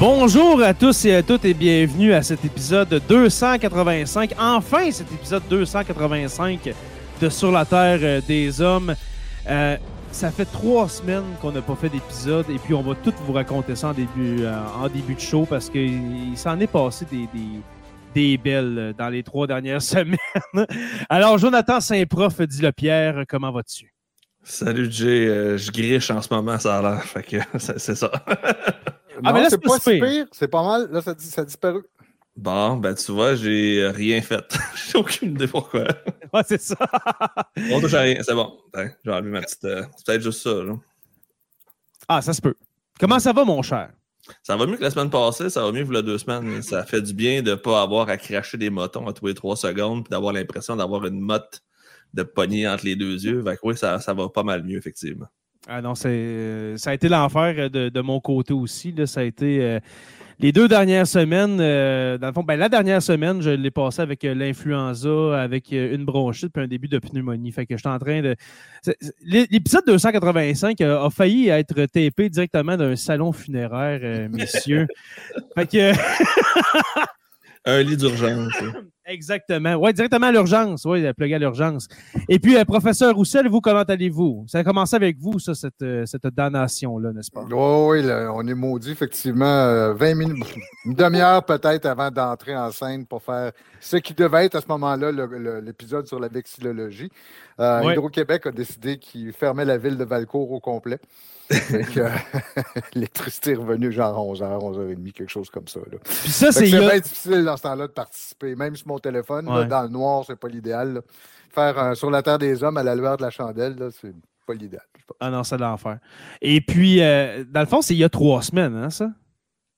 Bonjour à tous et à toutes et bienvenue à cet épisode 285. Enfin, cet épisode 285 de Sur la Terre euh, des Hommes. Euh, ça fait trois semaines qu'on n'a pas fait d'épisode et puis on va tout vous raconter ça en début, euh, en début de show parce qu'il s'en est passé des, des, belles dans les trois dernières semaines. Alors, Jonathan Saint-Prof, dit le Pierre, comment vas-tu? Salut Jay, euh, je griche en ce moment, ça a l'air. Fait que c'est ça. Ah, mais là, c'est pas si pire. C'est pas mal. Là, ça, dit- ça a disparu. Bon, ben tu vois, j'ai rien fait. j'ai aucune idée pourquoi. Ouais, c'est ça. On touche à rien, c'est bon. Hein, J'ai enlevé ma petite. euh, c'est peut-être juste ça. là. ah, ça se peut. Comment ça va, mon cher? Ça va mieux que la semaine passée, ça va mieux que la deux semaines. Ça fait du bien de ne pas avoir à cracher des motons à tous les trois secondes puis d'avoir l'impression d'avoir une motte de poignée entre les deux yeux. Fait que oui, ça, ça va pas mal mieux, effectivement. Ah non, c'est, euh, ça a été l'enfer euh, de, de mon côté aussi. Là. Ça a été euh, les deux dernières semaines. euh, dans le fond, ben, la dernière semaine, je l'ai passé avec euh, l'influenza, avec une bronchite puis un début de pneumonie. Fait que j'étais en train de. L'épisode 285 a, a failli être tapé directement d'un salon funéraire, messieurs. fait que. Un lit d'urgence. Exactement. Oui, directement à l'urgence. Oui, plugé à l'urgence. Et puis, euh, professeur Roussel, vous, comment allez-vous? Ça a commencé avec vous, ça, cette, euh, cette damnation-là, n'est-ce pas? Oui, oui, là, on est maudit, effectivement. euh, 20 minutes, une demi-heure peut-être avant d'entrer en scène pour faire ce qui devait être à ce moment-là l'épisode sur la vexillologie. Euh. Hydro-Québec a décidé qu'il fermait la ville de Valcourt au complet. Euh, L'électricité est revenue genre 11h, 11h30, quelque chose comme ça. là. Puis ça, c'est. C'est bien difficile dans ce temps-là de participer. Même sur mon téléphone, là, dans le noir, c'est pas l'idéal. Faire euh, sur la terre des hommes à la lueur de la chandelle, c'est pas l'idéal. Ah non, c'est l'enfer. Et puis, euh, dans le fond, c'est il y a trois semaines, hein, ça?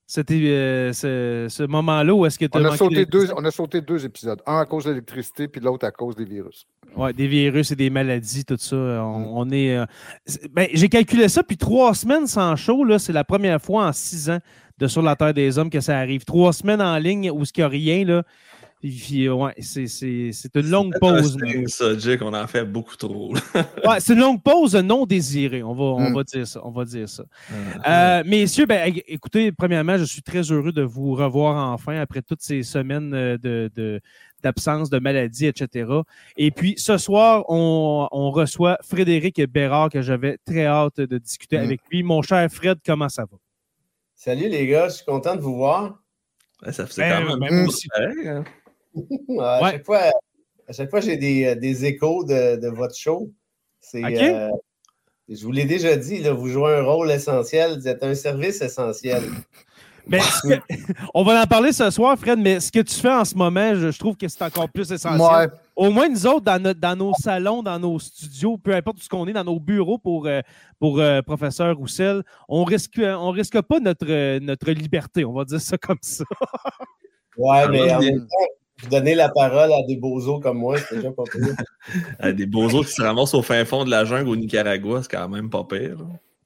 C'était euh, ce, ce moment-là où est-ce que tu On a, sauté deux, on a sauté deux épisodes. Un à cause de l'électricité, puis l'autre à cause des virus. Ouais, des virus et des maladies, tout ça. On, on est. euh, ben, j'ai calculé ça, puis trois semaines sans show, là, c'est la première fois en six ans de Sur la Terre des Hommes que ça arrive. Trois semaines en ligne où il n'y a rien, là. Puis, euh, ouais, c'est, c'est, c'est une longue pause. C'est un ça, en fait beaucoup trop. Ouais, c'est une longue pause non désirée. On va, on Mm. va dire ça. On va dire ça. Euh, messieurs, ben, écoutez, premièrement, je suis très heureux de vous revoir enfin après toutes ces semaines euh, de, de- d'absence, de maladie, etc. Et puis, ce soir, on, on reçoit Frédéric Bérard, que j'avais très hâte de discuter Mm. avec lui. Mon cher Fred, comment ça va? Salut les gars, je suis content de vous voir. Ouais, ça faisait Ben, quand même ben, aussi. pareil, hein? à, Ouais. chaque fois, à chaque fois, j'ai des, euh, des échos de, de votre show. C'est, euh, je vous l'ai déjà dit, là, vous jouez un rôle essentiel, vous êtes un service essentiel. Mais ce que- on va en parler ce soir, Fred, mais ce que tu fais en ce moment, je, je trouve que c'est encore plus essentiel. Ouais. Au moins, nous autres, dans, notre- dans nos salons, dans nos studios, peu importe où ce qu'on est, dans nos bureaux pour, euh, pour euh, professeur Roussel, on risque, on risque pas notre, notre liberté, on va dire ça comme ça. Ouais, mais en même temps, donner la parole à des bozos comme moi, c'est déjà pas pire. Euh, des beaux autres qui se ramassent au fin fond de la jungle au Nicaragua, c'est quand même pas pire.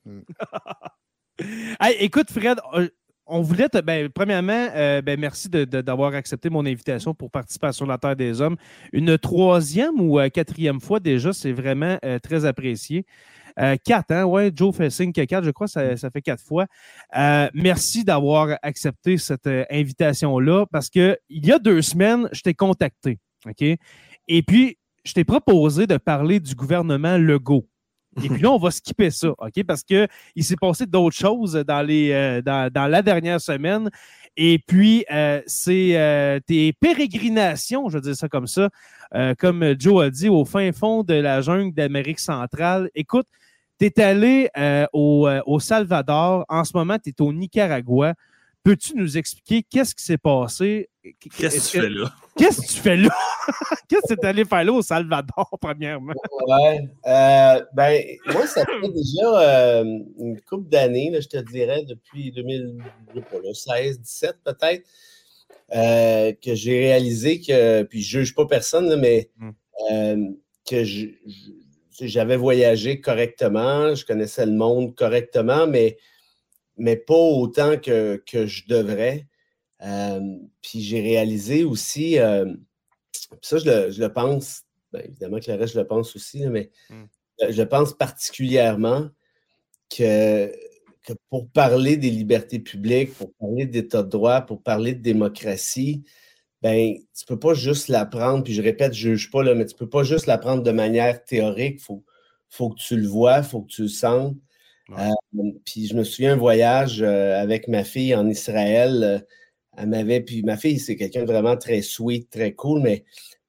Hey, écoute, Fred, on voulait te. Ben, premièrement, euh, ben, merci de- de- d'avoir accepté mon invitation pour participer à Sur la Terre des Hommes. Une troisième ou euh, quatrième fois déjà, c'est vraiment euh, très apprécié. Euh, quatre, hein? Ouais, Joe fait signe que quatre, je crois, ça, ça fait quatre fois. Euh, merci d'avoir accepté cette euh, invitation-là parce que il y a deux semaines, je t'ai contacté. OK? Et puis, je t'ai proposé de parler du gouvernement Legault. Et puis là, on va skipper ça, OK? Parce qu'il s'est passé d'autres choses dans, les, euh, dans, dans la dernière semaine. Et puis, euh, c'est euh, tes pérégrinations, je vais dire ça comme ça, euh, comme Joe a dit, au fin fond de la jungle d'Amérique centrale. Écoute, tu es allé euh, au, euh, au Salvador. En ce moment, tu es au Nicaragua. Peux-tu nous expliquer qu'est-ce qui s'est passé? Qu'est-ce Est-ce que tu fais là? Qu'est-ce que tu fais là? Qu'est-ce que tu es allé faire là au Salvador, premièrement? Ouais. Euh, ben, moi, ça fait déjà euh, une couple d'années, je te dirais, depuis 2016, 17 peut-être, euh, que j'ai réalisé que, puis je juge pas personne, là, mais Mm. euh, que je- j'avais voyagé correctement, je connaissais le monde correctement, mais, mais pas autant que, que je devrais. Euh, puis j'ai réalisé aussi, euh, ça, je le, je le pense, ben, évidemment que le reste, je le pense aussi, mais Mm. je pense particulièrement que, que pour parler des libertés publiques, pour parler d'état de droit, pour parler de démocratie, ben, tu ne peux pas juste l'apprendre, puis je répète, je ne juge pas, là, mais tu ne peux pas juste l'apprendre de manière théorique. Il faut, faut que tu le vois, il faut que tu le sentes. Ouais. Euh, puis je me souviens un voyage euh, avec ma fille en Israël. euh, elle m'avait, puis ma fille, c'est quelqu'un de vraiment très sweet, très cool, mais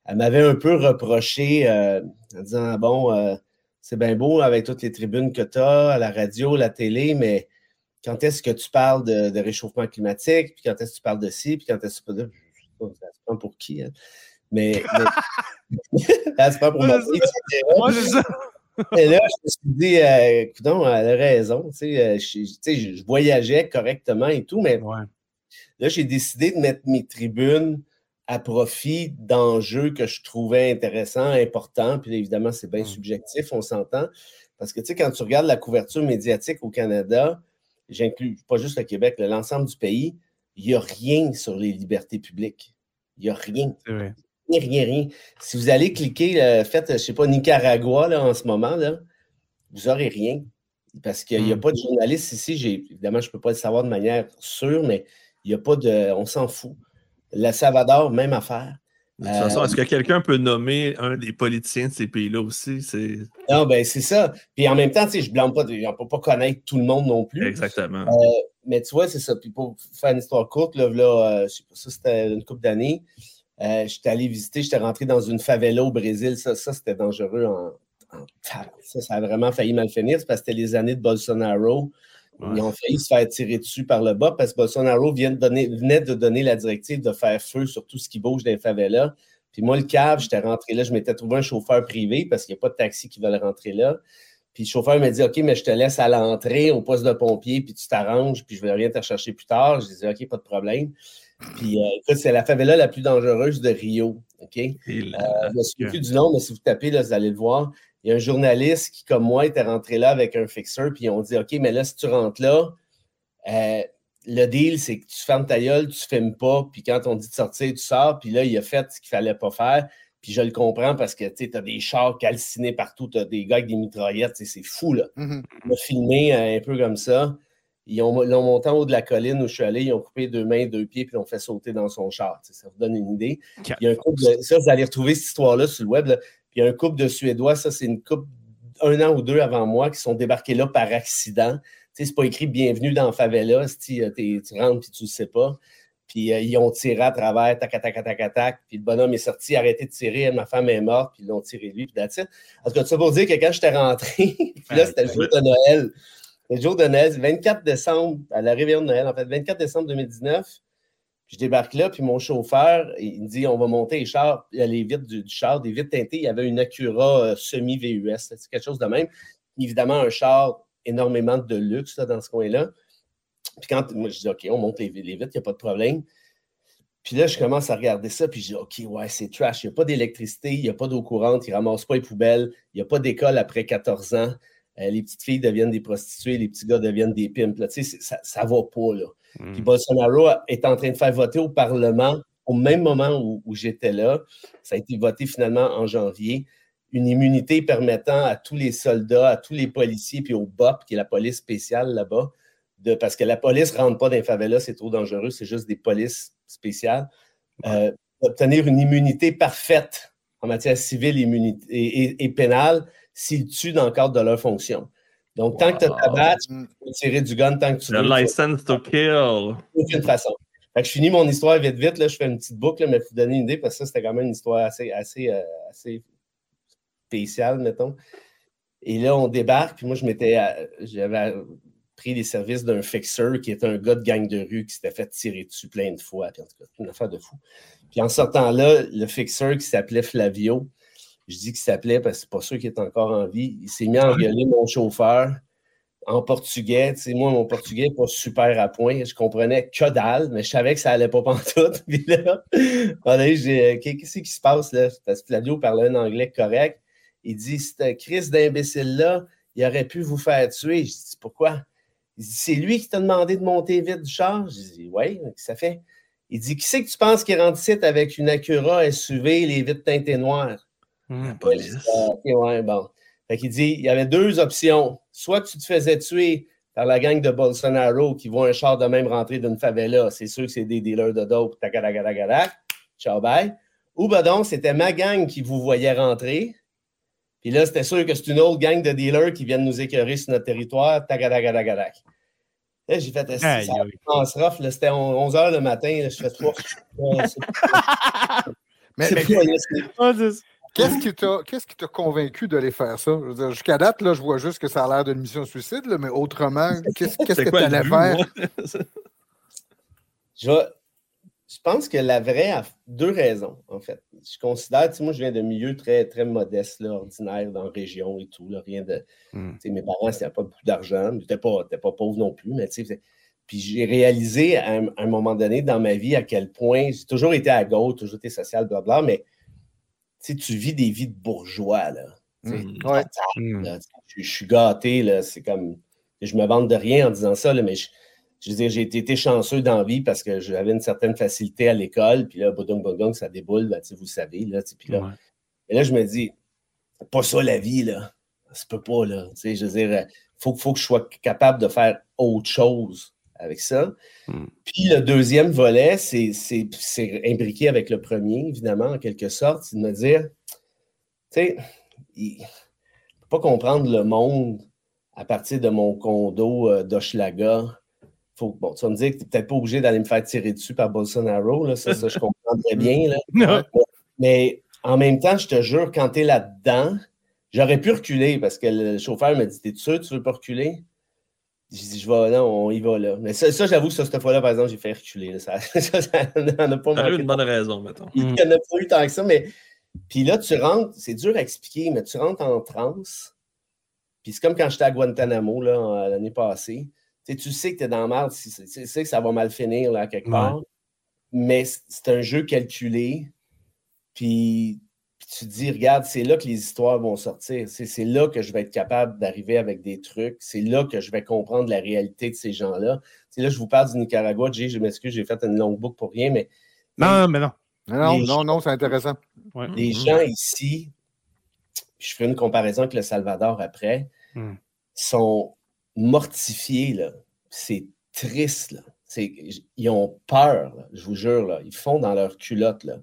elle m'avait un peu reproché en disant Ah Bon, c'est bien beau avec toutes les tribunes que tu as à la radio, la télé, mais quand est-ce que tu parles de, de réchauffement climatique, puis quand est-ce que tu parles de ci, puis quand est-ce que tu parles de. Pas, ça se prend pour qui, hein? Mais. mais... elle se prend pour ma Ouais, fille, etc. Ouais, c'est ça. Et là, je me suis dit, euh, écoute, elle a raison. Tu sais, euh, je, tu sais, je- je voyageais correctement et tout, mais Ouais. là, j'ai décidé de mettre mes tribunes à profit d'enjeux que je trouvais intéressants, importants. Puis là, évidemment, c'est bien subjectif, on s'entend. Parce que, tu sais, quand tu regardes la couverture médiatique au Canada, j'inclus pas juste le Québec, l'ensemble du pays, il n'y a rien sur les libertés publiques. Il n'y a rien. C'est vrai. Rien, rien, rien. Si vous allez cliquer, euh, faites, je ne sais pas, Nicaragua là, en ce moment, là, vous n'aurez rien. Parce qu'il n'y a Mm. pas de journaliste ici. J'ai- Évidemment, je ne peux pas le savoir de manière sûre, mais il n'y a pas de. On s'en fout. Le Salvador, même affaire. De toute façon, est-ce que quelqu'un peut nommer un des politiciens de ces pays-là aussi? C'est Non, ben c'est ça. Puis en même temps, je ne blâme pas. On ne peut pas connaître tout le monde non plus. exactement. Mais tu vois, c'est ça. Puis pour faire une histoire courte, là, là, euh, je sais pas, ça c'était une couple d'années. Euh, j'étais allé visiter, j'étais rentré dans une favela au Brésil. Ça, ça c'était dangereux en. Ça, ça a vraiment failli mal finir. Parce que c'était les années de Bolsonaro. Ouais. Ils ont failli se faire tirer dessus par le bas parce que Bolsonaro vient de donner, venait de donner la directive de faire feu sur tout ce qui bouge dans les favelas. Puis moi, le cave, j'étais rentré là, je m'étais trouvé un chauffeur privé parce qu'il n'y a pas de taxi qui veulent rentrer là. Puis le chauffeur m'a dit OK, mais je te laisse à l'entrée au poste de pompier, puis tu t'arranges, puis je vais rien te rechercher plus tard. Je disais OK, pas de problème. Puis euh, écoute, c'est la favela la plus dangereuse de Rio. OK? Euh, je me souviens plus du nom, mais si vous tapez, là, vous allez le voir. Il y a un journaliste qui, comme moi, était rentré là avec un fixeur, puis ils ont dit OK, mais là, si tu rentres là, euh, le deal, c'est que tu fermes ta gueule, tu ne filmes pas, puis quand on dit de sortir, tu sors, puis là, il a fait ce qu'il ne fallait pas faire. Puis je le comprends parce que tu as des chars calcinés partout, tu as des gars avec des mitraillettes, c'est fou, là. Mhm. On a filmé euh, un peu comme ça. Ils ont, l'ont monté en haut de la colline où je suis allé, ils ont coupé deux mains, deux pieds, puis l'ont fait sauter dans son char. Ça vous donne une idée. Il y a un couple de- ça, vous allez retrouver cette histoire-là sur le web. là. Puis il y a un couple de Suédois, ça, c'est une couple un an ou deux avant moi, qui sont débarqués là par accident. Tu sais, c'est pas écrit bienvenue dans la favela, si euh, tu rentres puis tu le sais pas. Puis euh, ils ont tiré à travers, tac, tac, tac, tac, tac. Puis le bonhomme est sorti, arrêté de tirer, ma femme est morte, puis ils l'ont tiré lui, puis that's it. En tout cas, ça pour dire que quand j'étais rentré, puis là, c'était le jour de Noël. le jour de Noël, 24 décembre, à la réveillon de Noël, en fait, 24 décembre 2019. je débarque là, puis mon chauffeur, il me dit on va monter les chars, il y a les vitres du, char, des vitres teintées. Il y avait une Acura euh, semi-VUS, c'est quelque chose de même. Évidemment, un char énormément de luxe dans ce coin-là. Puis quand moi, je dis OK, on monte les, les vitres, il n'y a pas de problème. Puis là, je commence à regarder ça, puis je dis, OK, ouais, c'est trash. Il n'y a pas d'électricité, il n'y a pas d'eau courante, ils ne ramassent pas les poubelles, il n'y a pas d'école après 14 ans. Euh, les petites filles deviennent des prostituées, les petits gars deviennent des pimps. ça ne va pas. Là. Hmm. Puis Bolsonaro est en train de faire voter au Parlement au même moment où, j'étais là. Ça a été voté finalement en janvier. Une immunité permettant à tous les soldats, à tous les policiers, puis au BOP, qui est la police spéciale là-bas, de, parce que la police ne rentre pas dans les favelas, c'est trop dangereux, c'est juste des polices spéciales, euh, d'obtenir une immunité parfaite en matière civile et, et, pénale s'ils tuent dans le cadre de leur fonction. Donc, tant que tu as ta badge, tu peux tirer du gun tant que tu veux. The license to kill. Aucune façon. Fait que je finis mon histoire vite, vite. Là, je fais une petite boucle, mais pour vous donner une idée, parce que ça, c'était quand même une histoire assez, assez, euh, assez spéciale, mettons. Et là, on débarque, puis moi, je m'étais. Euh, j'avais pris les services d'un fixeur qui était un gars de gang de rue qui s'était fait tirer dessus plein de fois. Puis en tout cas, une affaire de fou. Puis en sortant là, le fixeur qui s'appelait Flavio, je dis qu'il s'appelait parce que c'est pas sûr qu'il est encore en vie, il s'est mis à engueuler mon chauffeur en portugais. Tu sais, moi, mon portugais n'est pas super à point. Je comprenais que dalle, mais je savais que ça allait pas pantoute. Puis là, j'ai qu'est-ce qui se passe là? Parce que Flavio parlait un anglais correct. Il dit, cette crise d'imbécile-là, il aurait pu vous faire tuer. Je dis, pourquoi? Il dit, c'est lui qui t'a demandé de monter vite du char? Je dis, oui, ça fait? Il dit, qui c'est que tu penses qui rentre ici avec une Acura SUV, les vitres teintées noires? Mmh, police. ouais, bon. Fait qu'il dit, il y avait deux options. Soit tu te faisais tuer par la gang de Bolsonaro qui voit un char de même rentrer d'une favela. C'est sûr que c'est des dealers de dope. Ciao, bye. Ou ben donc, c'était ma gang qui vous voyait rentrer. Puis là, c'était sûr que c'est une autre gang de dealers qui viennent nous écœurer sur notre territoire. Tagadagadaгаdak. Là, j'ai fait ça. C'était 11 h le matin. je fais trois. mais, Qu'est-ce qui t'a convaincu d'aller faire ça? Jusqu'à date, là, je vois juste que ça a l'air d'une mission suicide, mais autrement, qu'est-ce que tu allais faire? je, je pense que la vraie a deux raisons, en fait. Je considère, moi, je viens d'un milieu très, très modeste, là, ordinaire, dans la région et tout. Là, rien de. Hmm. Mes parents, n'avaient pas beaucoup d'argent. Ils n'étaient pas, pas pauvres non plus, mais puis j'ai réalisé à un, moment donné dans ma vie à quel point j'ai toujours été à gauche, toujours été social, blablabla, mais tu vis des vies de bourgeois. Là. Hmm. Hmm. je, suis gâté, là, c'est comme. Je me vante de rien en disant ça, là, mais je, je veux dire, j'ai été chanceux dans la vie parce que j'avais une certaine facilité à l'école, puis là, bodong, bodong, ça déboule, ben, vous savez, là, puis là. Et là, je me dis, pas ça la vie, là. Ça peut pas, là. Je veux dire, il faut, faut que je sois capable de faire autre chose avec ça. Hmm. Puis le deuxième volet, c'est imbriqué avec le premier, évidemment, en quelque sorte, c'est de me dire, tu sais, il ne peut pas comprendre le monde à partir de mon condo euh, d'Oshlaga bon, tu vas me dire que tu n'es peut-être pas obligé d'aller me faire tirer dessus par Bolsonaro, là, ça, ça, je comprends très bien. Là. Mais en même temps, je te jure, quand tu es là-dedans, j'aurais pu reculer parce que le chauffeur m'a dit T'es sûr tu veux pas reculer J'ai dit Je vais, non, on y va là. Mais ça, j'avoue que cette fois-là, par exemple, j'ai fait reculer. Ça, ça, a pas eu une bonne raison, mettons. Il n'y en a pas eu tant que ça, mais. Puis là, tu rentres, c'est dur à expliquer, mais tu rentres en transe. Puis c'est comme quand j'étais à Guantanamo l'année passée tu sais que tu es dans la merde, tu sais que ça va mal finir là, quelque part, mais c'est un jeu calculé. Puis, tu te dis, regarde, c'est là que les histoires vont sortir. C'est là que je vais être capable d'arriver avec des trucs. C'est là que je vais comprendre la réalité de ces gens-là. Là, je vous parle du Nicaragua. je m'excuse, j'ai fait une longue boucle pour rien, mais. Non, mais non. Non, non, non, c'est intéressant. Les mm-hmm. gens ici, je ferai une comparaison avec le Salvador après, mm. sont mortifiés, là. C'est triste, là. Ils ont peur, je vous jure, là. Ils font dans leur culotte, là.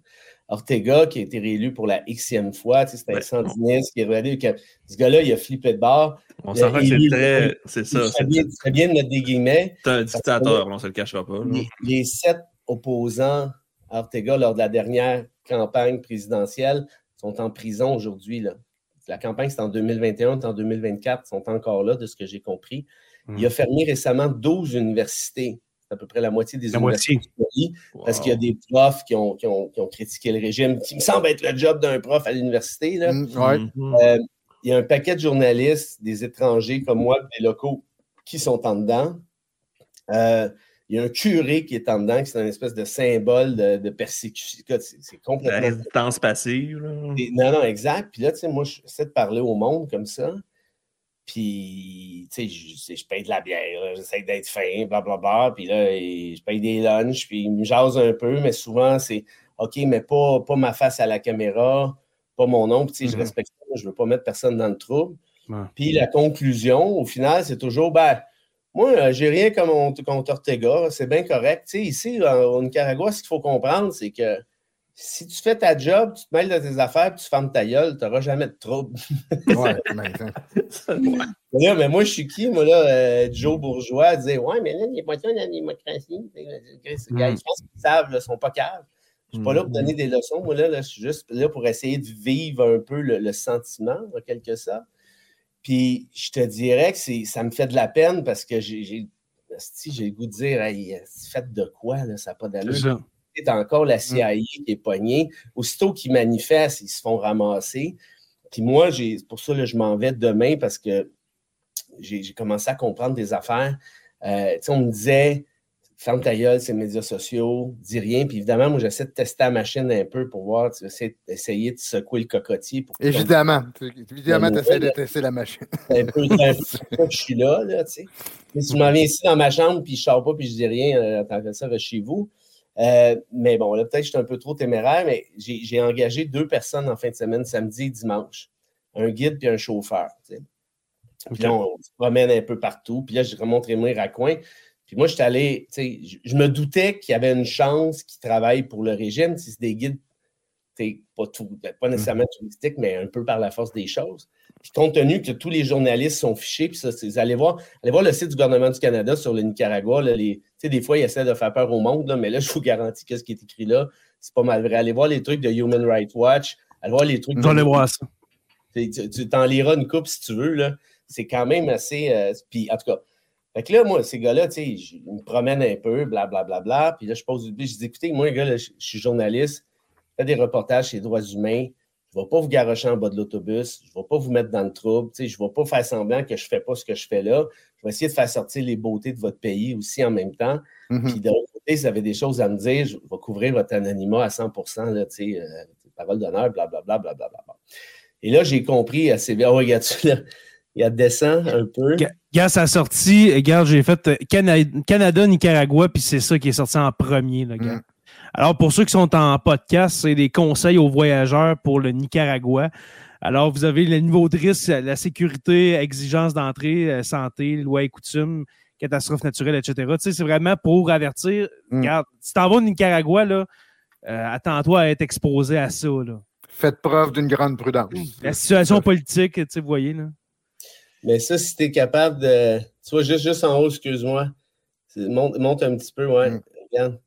Ortega, qui a été réélu pour la xème fois, c'était un sandiniste qui est réélu. Ce gars-là, il a flippé de bord. On s'en que c'est très. C'est ça. C'est bien, bien, de mettre des guillemets. C'est un dictateur, on ne se le cachera pas. Les, sept opposants à Ortega lors de la dernière campagne présidentielle sont en prison aujourd'hui. La campagne, c'est en 2021, c'est en 2024, ils sont encore là, de ce que j'ai compris. Il a fermé récemment 12 universités. C'est à peu près la moitié des La universités moitié. du pays, parce qu'il y a des profs qui ont, qui, ont, qui ont critiqué le régime, qui me semble être le job d'un prof à l'université. là. Mm, ouais. Mhm. Euh, il y a un paquet de journalistes, des étrangers comme moi, des locaux, qui sont en dedans. Euh, il y a un curé qui est en dedans, qui c'est une espèce de symbole de, de persécution. C'est c'est La complètement. résistance passive. là. Et- Non, non, exact. Puis là, tu sais, moi, j'essaie de parler au monde comme ça. Puis, tu sais, je, je paye de la bière, j'essaie d'être fin, blablabla. Puis là, je paye des lunchs, puis ils me jasent un peu, mais souvent, c'est OK, mais pas, pas ma face à la caméra, pas mon nom. Puis, tu sais, je Mhm. respecte ça, je veux pas mettre personne dans le trouble. Ouais. Puis la conclusion, au final, c'est toujours, ben, moi, euh, j'ai rien contre, contre Ortega, c'est bien correct. Ici, au Nicaragua, ce qu'il faut comprendre, c'est que si tu fais ta job, tu te mêles de tes affaires, puis tu fermes ta gueule, tu n'auras jamais de trouble. Ouais, mais, hein. Mais là, mais moi, je suis qui? Moi, là, euh, Joe Bourgeois disait Ouais, mais là, il n'y a pas ça dans la démocratie. Les gars, Mm. Je pense qu'ils savent, ils ne sont pas caves. Je ne suis pas là pour donner des leçons. Moi, là, là, je suis juste là pour essayer de vivre un peu le, le sentiment, en quelque sorte. Puis, je te dirais que ça me fait de la peine parce que j'ai le goût de dire Hey, faites de quoi, là, ça n'a pas d'allure. C'est encore la CIA qui est pognée. Aussitôt qu'ils manifestent, ils se font ramasser. Puis moi, pour ça que je m'en vais demain parce que j'ai commencé à comprendre des affaires. Euh, tu sais, on me disait, ferme ta gueule, c'est les médias sociaux, dis rien. Puis évidemment, moi, j'essaie de tester la machine un peu pour voir, tu sais, essayer de secouer le cocotier. Pour Évidemment. Évidemment, La tu essaies de tester la machine. un peu, que je suis là, là, tu sais. Mais si je m'en viens ici dans ma chambre, puis je ne sors pas, puis je dis rien, euh, tant que ça, va chez vous. Euh, mais bon, là, peut-être que je suis un peu trop téméraire, mais j'ai engagé deux personnes en fin de semaine, samedi et dimanche. Un guide puis un chauffeur, tu sais. Puis là, on se promène un peu partout. Puis là, je remonte Rémy Raccoin. Puis moi, je suis allé, tu sais, je, me doutais qu'il y avait une chance qu'ils travaillent pour le régime. Si c'est des guides, tu sais, pas, tout, pas nécessairement touristiques, mais un peu par la force des choses. Puis compte tenu que tous les journalistes sont fichés, puis ça, c'est- allez voir, allez voir le site du gouvernement du Canada sur le Nicaragua. Là, les, tu sais, des fois, ils essaient de faire peur au monde, là, mais là, je vous garantis que ce qui est écrit là, c'est pas mal vrai. Allez voir les trucs de Human Rights Watch, allez voir les trucs de voir ça. tu t'en liras une coupe si tu veux. Là. C'est quand même assez. euh, puis, en tout cas, fait que là, moi, ces gars-là, tu sais, ils me promènent un peu, blablabla. Bla, bla, puis là, je pose. Je dis, écoutez, moi, gars, là, je je suis journaliste, je fais des reportages sur les droits humains. Je ne vais pas vous garocher en bas de l'autobus. Je ne vais pas vous mettre dans le trouble. Tu sais, je ne vais pas faire semblant que je ne fais pas ce que je fais là. Je vais essayer de faire sortir les beautés de votre pays aussi en même temps. Mhm. Puis de l'autre côté, si vous avez des choses à me dire, je vais couvrir votre anonymat à 100 là, tu sais, euh, parole d'honneur, blablabla, blablabla. Et là, j'ai compris assez bien. Oh, regarde-tu, là, il descend un peu. Ga- Gars, ça a sorti. Regarde, j'ai fait euh, Cana- Canada, Nicaragua, puis c'est ça qui est sorti en premier. Là, gars. Mm. Alors, pour ceux qui sont en podcast, c'est des conseils aux voyageurs pour le Nicaragua. Alors, vous avez le niveau de risque, la sécurité, exigence d'entrée, euh, santé, loi et coutumes, catastrophes naturelles, etc. Tu sais, c'est vraiment pour avertir. Mm. Regarde, si t'en vas au Nicaragua, là, euh, attends-toi à être exposé à ça. Là. Faites preuve d'une grande prudence. La situation politique, tu sais, vous voyez. Là. Mais ça, si tu es capable de. Tu vois, juste, juste en haut, excuse-moi. Monte, monte un petit peu, ouais. Mm. Regarde.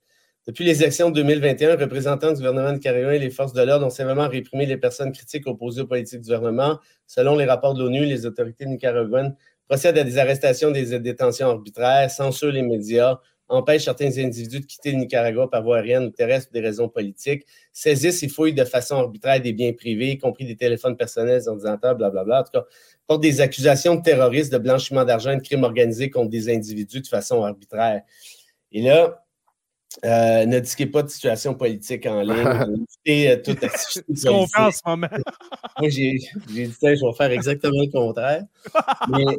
Depuis les élections de 2021, représentants du gouvernement nicaraguayen et les forces de l'ordre ont sévèrement réprimé les personnes critiques opposées aux politiques du gouvernement. Selon les rapports de l'ONU, les autorités nicaraguayennes procèdent à des arrestations, des détentions arbitraires, censurent les médias, empêchent certains individus de quitter le Nicaragua par voie aérienne ou terrestre pour des raisons politiques, saisissent et fouillent de façon arbitraire des biens privés, y compris des téléphones personnels, des ordinateurs, blablabla. En tout cas, portent des accusations de terrorisme, de blanchiment d'argent et de crimes organisés contre des individus de façon arbitraire. Et là, euh, ne disquez pas de situation politique en ligne. Évitez euh, toute activité Ce qu'on fait en ce moment. Moi, j'ai j'ai dit, je vais faire exactement le contraire. Mais,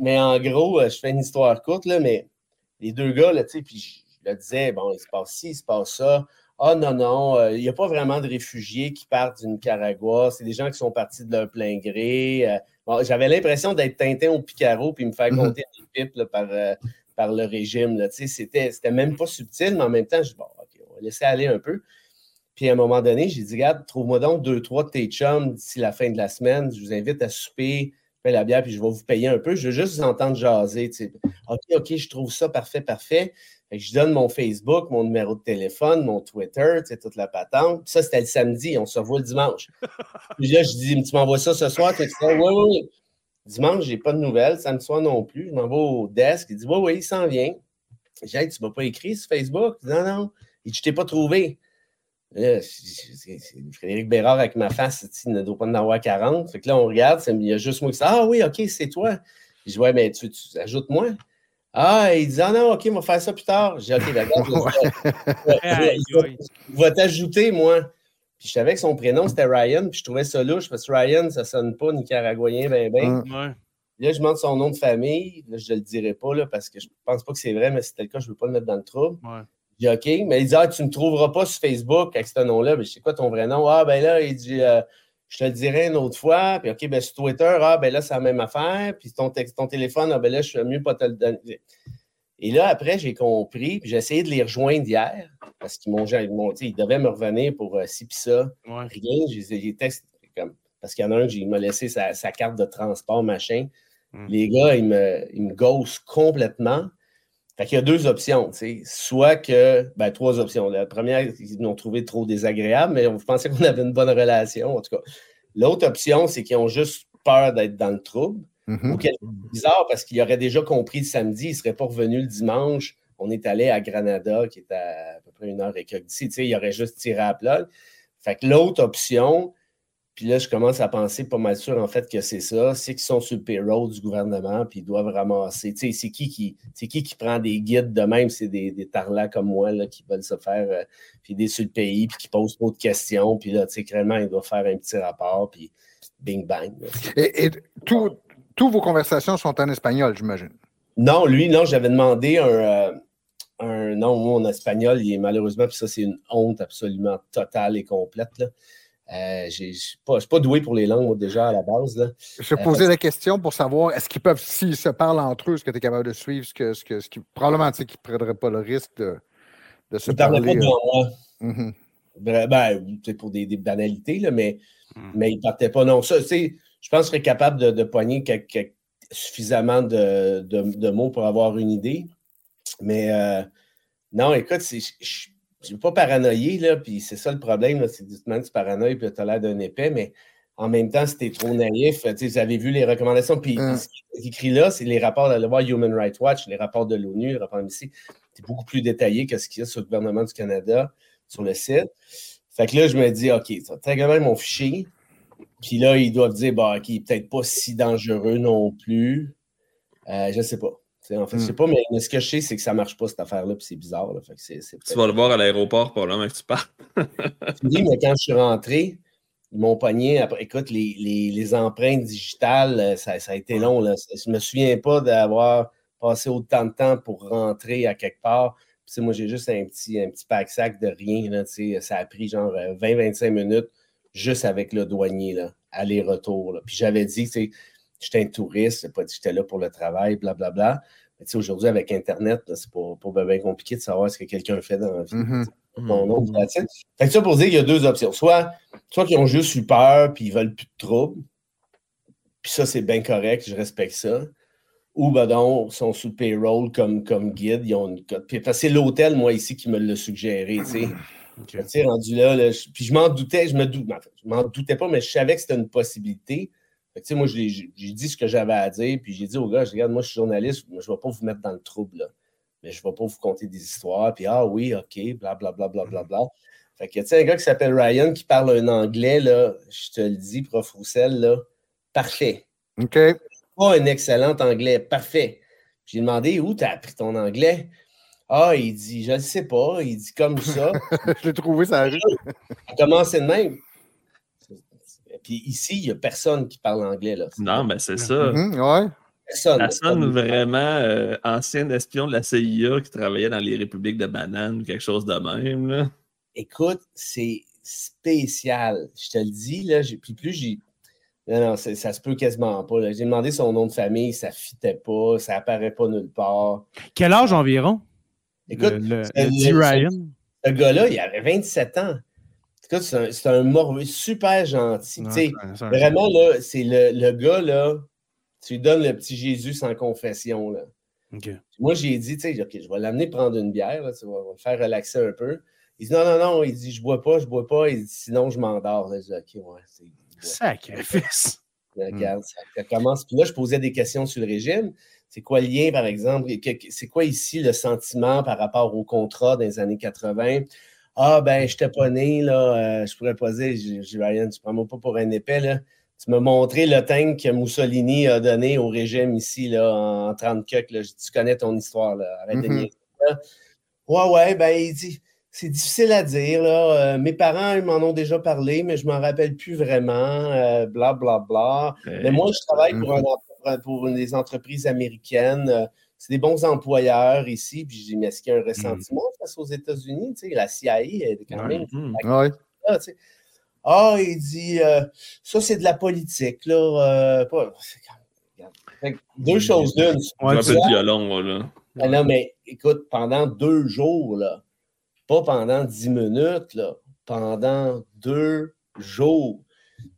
mais en gros, euh, je fais une histoire courte, là, mais les deux gars, là, tu sais, puis je, le disais, bon, il se passe ci, il se passe ça. Ah non, non, euh, il n'y a pas vraiment de réfugiés qui partent du Nicaragua. C'est des gens qui sont partis de leur plein gré. Euh, bon, J'avais l'impression d'être Tintin au Picaro puis me faire Mhm. compter des pipes là, par, euh, par le régime. c'était même pas subtil, mais en même temps, je dis, bon, OK, on va laisser aller un peu. Puis à un moment donné, j'ai dit, regarde, trouve-moi donc deux, trois de tes chums d'ici la fin de la semaine. Je vous invite à souper, je paie la bière, puis je vais vous payer un peu. Je veux juste vous entendre jaser. OK, OK, je trouve ça parfait, parfait. Fait que je donne mon Facebook, mon numéro de téléphone, mon Twitter, toute la patente. Puis ça, c'était le samedi, on se revoit le dimanche. Puis là, je dis, tu m'envoies ça ce soir? Tu dis, oui, oui, oui. Dimanche, j'ai pas de nouvelles. Samedi soir non plus. Je m'en vais au desk. Il dit Oui, oui, il s'en vient. J'ai dit Tu m'as pas écrit sur Facebook? Non, non. Il dit Je t'ai pas trouvé. Là, Frédéric Bérard avec ma face, il ne doit pas en avoir 40. Fait que là, on regarde, il y a juste moi qui Ah oui, OK, c'est toi. Je dis Ouais, mais tu, tu ajoutes-moi. Ah, il dit Ah non, OK, on va faire ça plus tard. J'ai dit OK, d'accord. Il va t'ajouter, moi. Puis je savais que son prénom, c'était Ryan, puis je trouvais ça louche, parce que Ryan, ça sonne pas nicaraguayen, ben ben. Là, je demande son nom de famille. Là, je ne le dirai pas, là, parce que je pense pas que c'est vrai, mais si c'était le cas, je ne veux pas le mettre dans le trouble. Ouais. Dis OK, mais il dit Ah, tu ne me trouveras pas sur Facebook avec ce nom-là. Mais je sais quoi ton vrai nom? Ah, ben là, il dit euh, Je te le dirai une autre fois. Puis OK, ben sur Twitter, ah, ben là, c'est la même affaire. Puis ton, ton téléphone, ah, ben là, je suis mieux pas te le donner. Et là, après, j'ai compris, puis j'ai essayé de les rejoindre hier, parce qu'ils m'ont, ils, devaient me revenir pour euh, ci puis ça. Rien, j'ai texté, comme, parce qu'il y en a un, il m'a laissé sa, carte de transport, machin. Hmm. Les gars, ils me, ils me complètement. Fait qu'il y a deux options, tu sais. Soit que, ben, trois options. La première, ils m'ont trouvé trop désagréable, mais on pensait qu'on avait une bonne relation, en tout cas. L'autre option, c'est qu'ils ont juste peur d'être dans le trouble. Mm bizarre parce qu'il aurait déjà compris le samedi, il ne serait pas revenu le dimanche. On est allé à Granada, qui est à, à peu près une heure et quelques d'ici. Il aurait juste tiré à plat. Fait que l'autre option, puis là, je commence à penser pas mal sûr, en fait, que c'est ça. C'est qu'ils sont sur le payroll du gouvernement, puis ils doivent ramasser. Tu sais, c'est qui qui, qui qui prend des guides de même? C'est des, des tarlats comme moi là, qui veulent se faire euh, puis des sur le pays, puis qui posent trop de questions. Puis là, tu sais, clairement, ils doivent faire un petit rapport, puis bing bang. et, et tout, toutes vos conversations sont en espagnol, j'imagine? Non, lui, non, j'avais demandé un, euh, un nom en espagnol. Il est malheureusement, puis ça, c'est une honte absolument totale et complète. Là. Euh, je ne suis pas, doué pour les langues déjà à la base. Là. Je vais poser la question pour savoir est-ce qu'ils peuvent, s'ils se parlent entre eux, est-ce que tu es capable de suivre ce que, ce que, ce qui, probablement qu'ils ne prendraient pas le risque de, de se parler. Pas de moi. Mm ben, pour des, des banalités, là, mais, mm. mais ils ne partaient pas. Non, ça, c'est je pense que je serais capable de, de poigner suffisamment de, mots pour avoir une idée. Mais euh, non, écoute, je ne suis pas paranoïé, là, puis c'est ça le problème, c'est du tu paranoïe, puis tu as l'air d'un épais, mais en même temps, c'était trop naïf. Vous avez vu les recommandations, puis hum. ce qui est écrit là, c'est les rapports de voir Human Rights Watch, les rapports de l'ONU, les rapports ici. C'est beaucoup plus détaillé que ce qu'il y a sur le gouvernement du Canada, sur le site. Fait que là, je me dis, OK, ça quand même mon fichier. Puis là, ils doivent dire, bah, qu'il n'est peut-être pas si dangereux non plus. Euh, je ne sais pas. En fait, je sais hmm. pas, mais ce que je sais, c'est que ça ne marche pas, cette affaire-là, puis c'est bizarre. tu vas le voir à l'aéroport, probablement, que tu parles. oui, mais quand je suis rentré, ils m'ont pogné. Après, écoute, les, empreintes digitales, euh, ça, a été long. Là. Je ne me souviens pas d'avoir passé autant de temps pour rentrer à quelque part. Puis, moi, j'ai juste un petit, un petit pack-sac de rien. Là, ça a pris genre 20-25 euh, minutes juste avec le douanier, là, aller-retour. Puis j'avais dit, tu sais, j'étais un touriste, pas dit que j'étais là pour le travail, blablabla. Bla, bla. Mais tu sais, aujourd'hui, avec Internet, c'est pas, pas bien compliqué de savoir ce que quelqu'un fait dans la vie. Mm -hmm. Fait que ça pour dire qu'il y a deux options. Soit, soit qu'ils ont juste eu peur puis ils veulent plus de troubles. Puis ça, c'est bien correct, je respecte ça. Ou ben donc, sont sous payroll comme, comme guide. Ils ont une Puis c'est l'hôtel, moi, ici, qui me l'a suggéré. Tu sais. Okay. rendu là, puis je m'en doutais, je me doute, je m'en doutais pas, mais je savais que c'était une possibilité. Moi, j'ai dit ce que j'avais à dire, puis j'ai dit au gars, regarde, moi, je suis journaliste, je ne vais pas vous mettre dans le trouble, là. mais je ne vais pas vous conter des histoires, puis ah oui, OK, blablabla, bla, bla, bla, Fait que, tu sais, un gars qui s'appelle Ryan, qui parle un anglais, là, je te le dis, prof Roussel, là, parfait. OK. Pas un excellent anglais, parfait. J'ai demandé où tu as appris ton anglais? Ah, il dit, je ne sais pas. Il dit comme ça. je l'ai trouvé, ça arrive. a commencé de même. Puis ici, il n'y a personne qui parle anglais. Là. Non, mais c'est ça. Mhm, ouais. Personne. Personne vraiment euh, ancien espion de la CIA qui travaillait dans les républiques de bananes ou quelque chose de même. Là. Écoute, c'est spécial. Je te le dis, là, puis plus j'ai. Non, non, ça se peut quasiment pas. J'ai demandé son nom de famille, ça ne fitait pas, ça apparaît pas nulle part. Quel âge environ? Écoute, le, Ce gars-là, il avait 27 ans. C'est un, un super gentil. vraiment, là, c'est le, le, gars, là, tu lui donnes le petit Jésus sans confession. Là. Moi, j'ai dit, tu sais, OK, je vais l'amener prendre une bière, là, tu vas, le faire relaxer un peu. Il dit non, non, non, il dit je bois pas, je bois pas. Il dit sinon je m'endors. Je dis OK, ouais, c'est. Sacrifice. Regarde, ça, commence. Puis là, je posais des questions sur le régime. C'est quoi le lien, par exemple? C'est quoi ici le sentiment par rapport au contrat des années 80? Ah, ben, je n'étais pas né, là. Euh, je pourrais poser, je rien, tu prends-moi pas pour un épais, là. Tu m'as montré le tank que Mussolini a donné au régime ici, là, en 30 Tu connais ton histoire, là. Arrête de mm-hmm. Ouais, ouais, ben, il dit c'est difficile à dire. Là. Euh, mes parents ils m'en ont déjà parlé, mais je ne m'en rappelle plus vraiment. Blablabla. bla, bla, bla. Mais moi, je travaille pour, un, pour des entreprises américaines. Euh, c'est des bons employeurs ici. Puis je dis, mais est-ce qu'il y a un mm. ressentiment face aux États-Unis? Tu sais, la CIA est quand même. Ouais. Ah, il dit, euh, ça, c'est de la politique. Là, deux choses d'une. un peu de violon, là. Ah non, mais écoute, pendant deux jours, là, pas pendant dix minutes, là, pendant deux jours.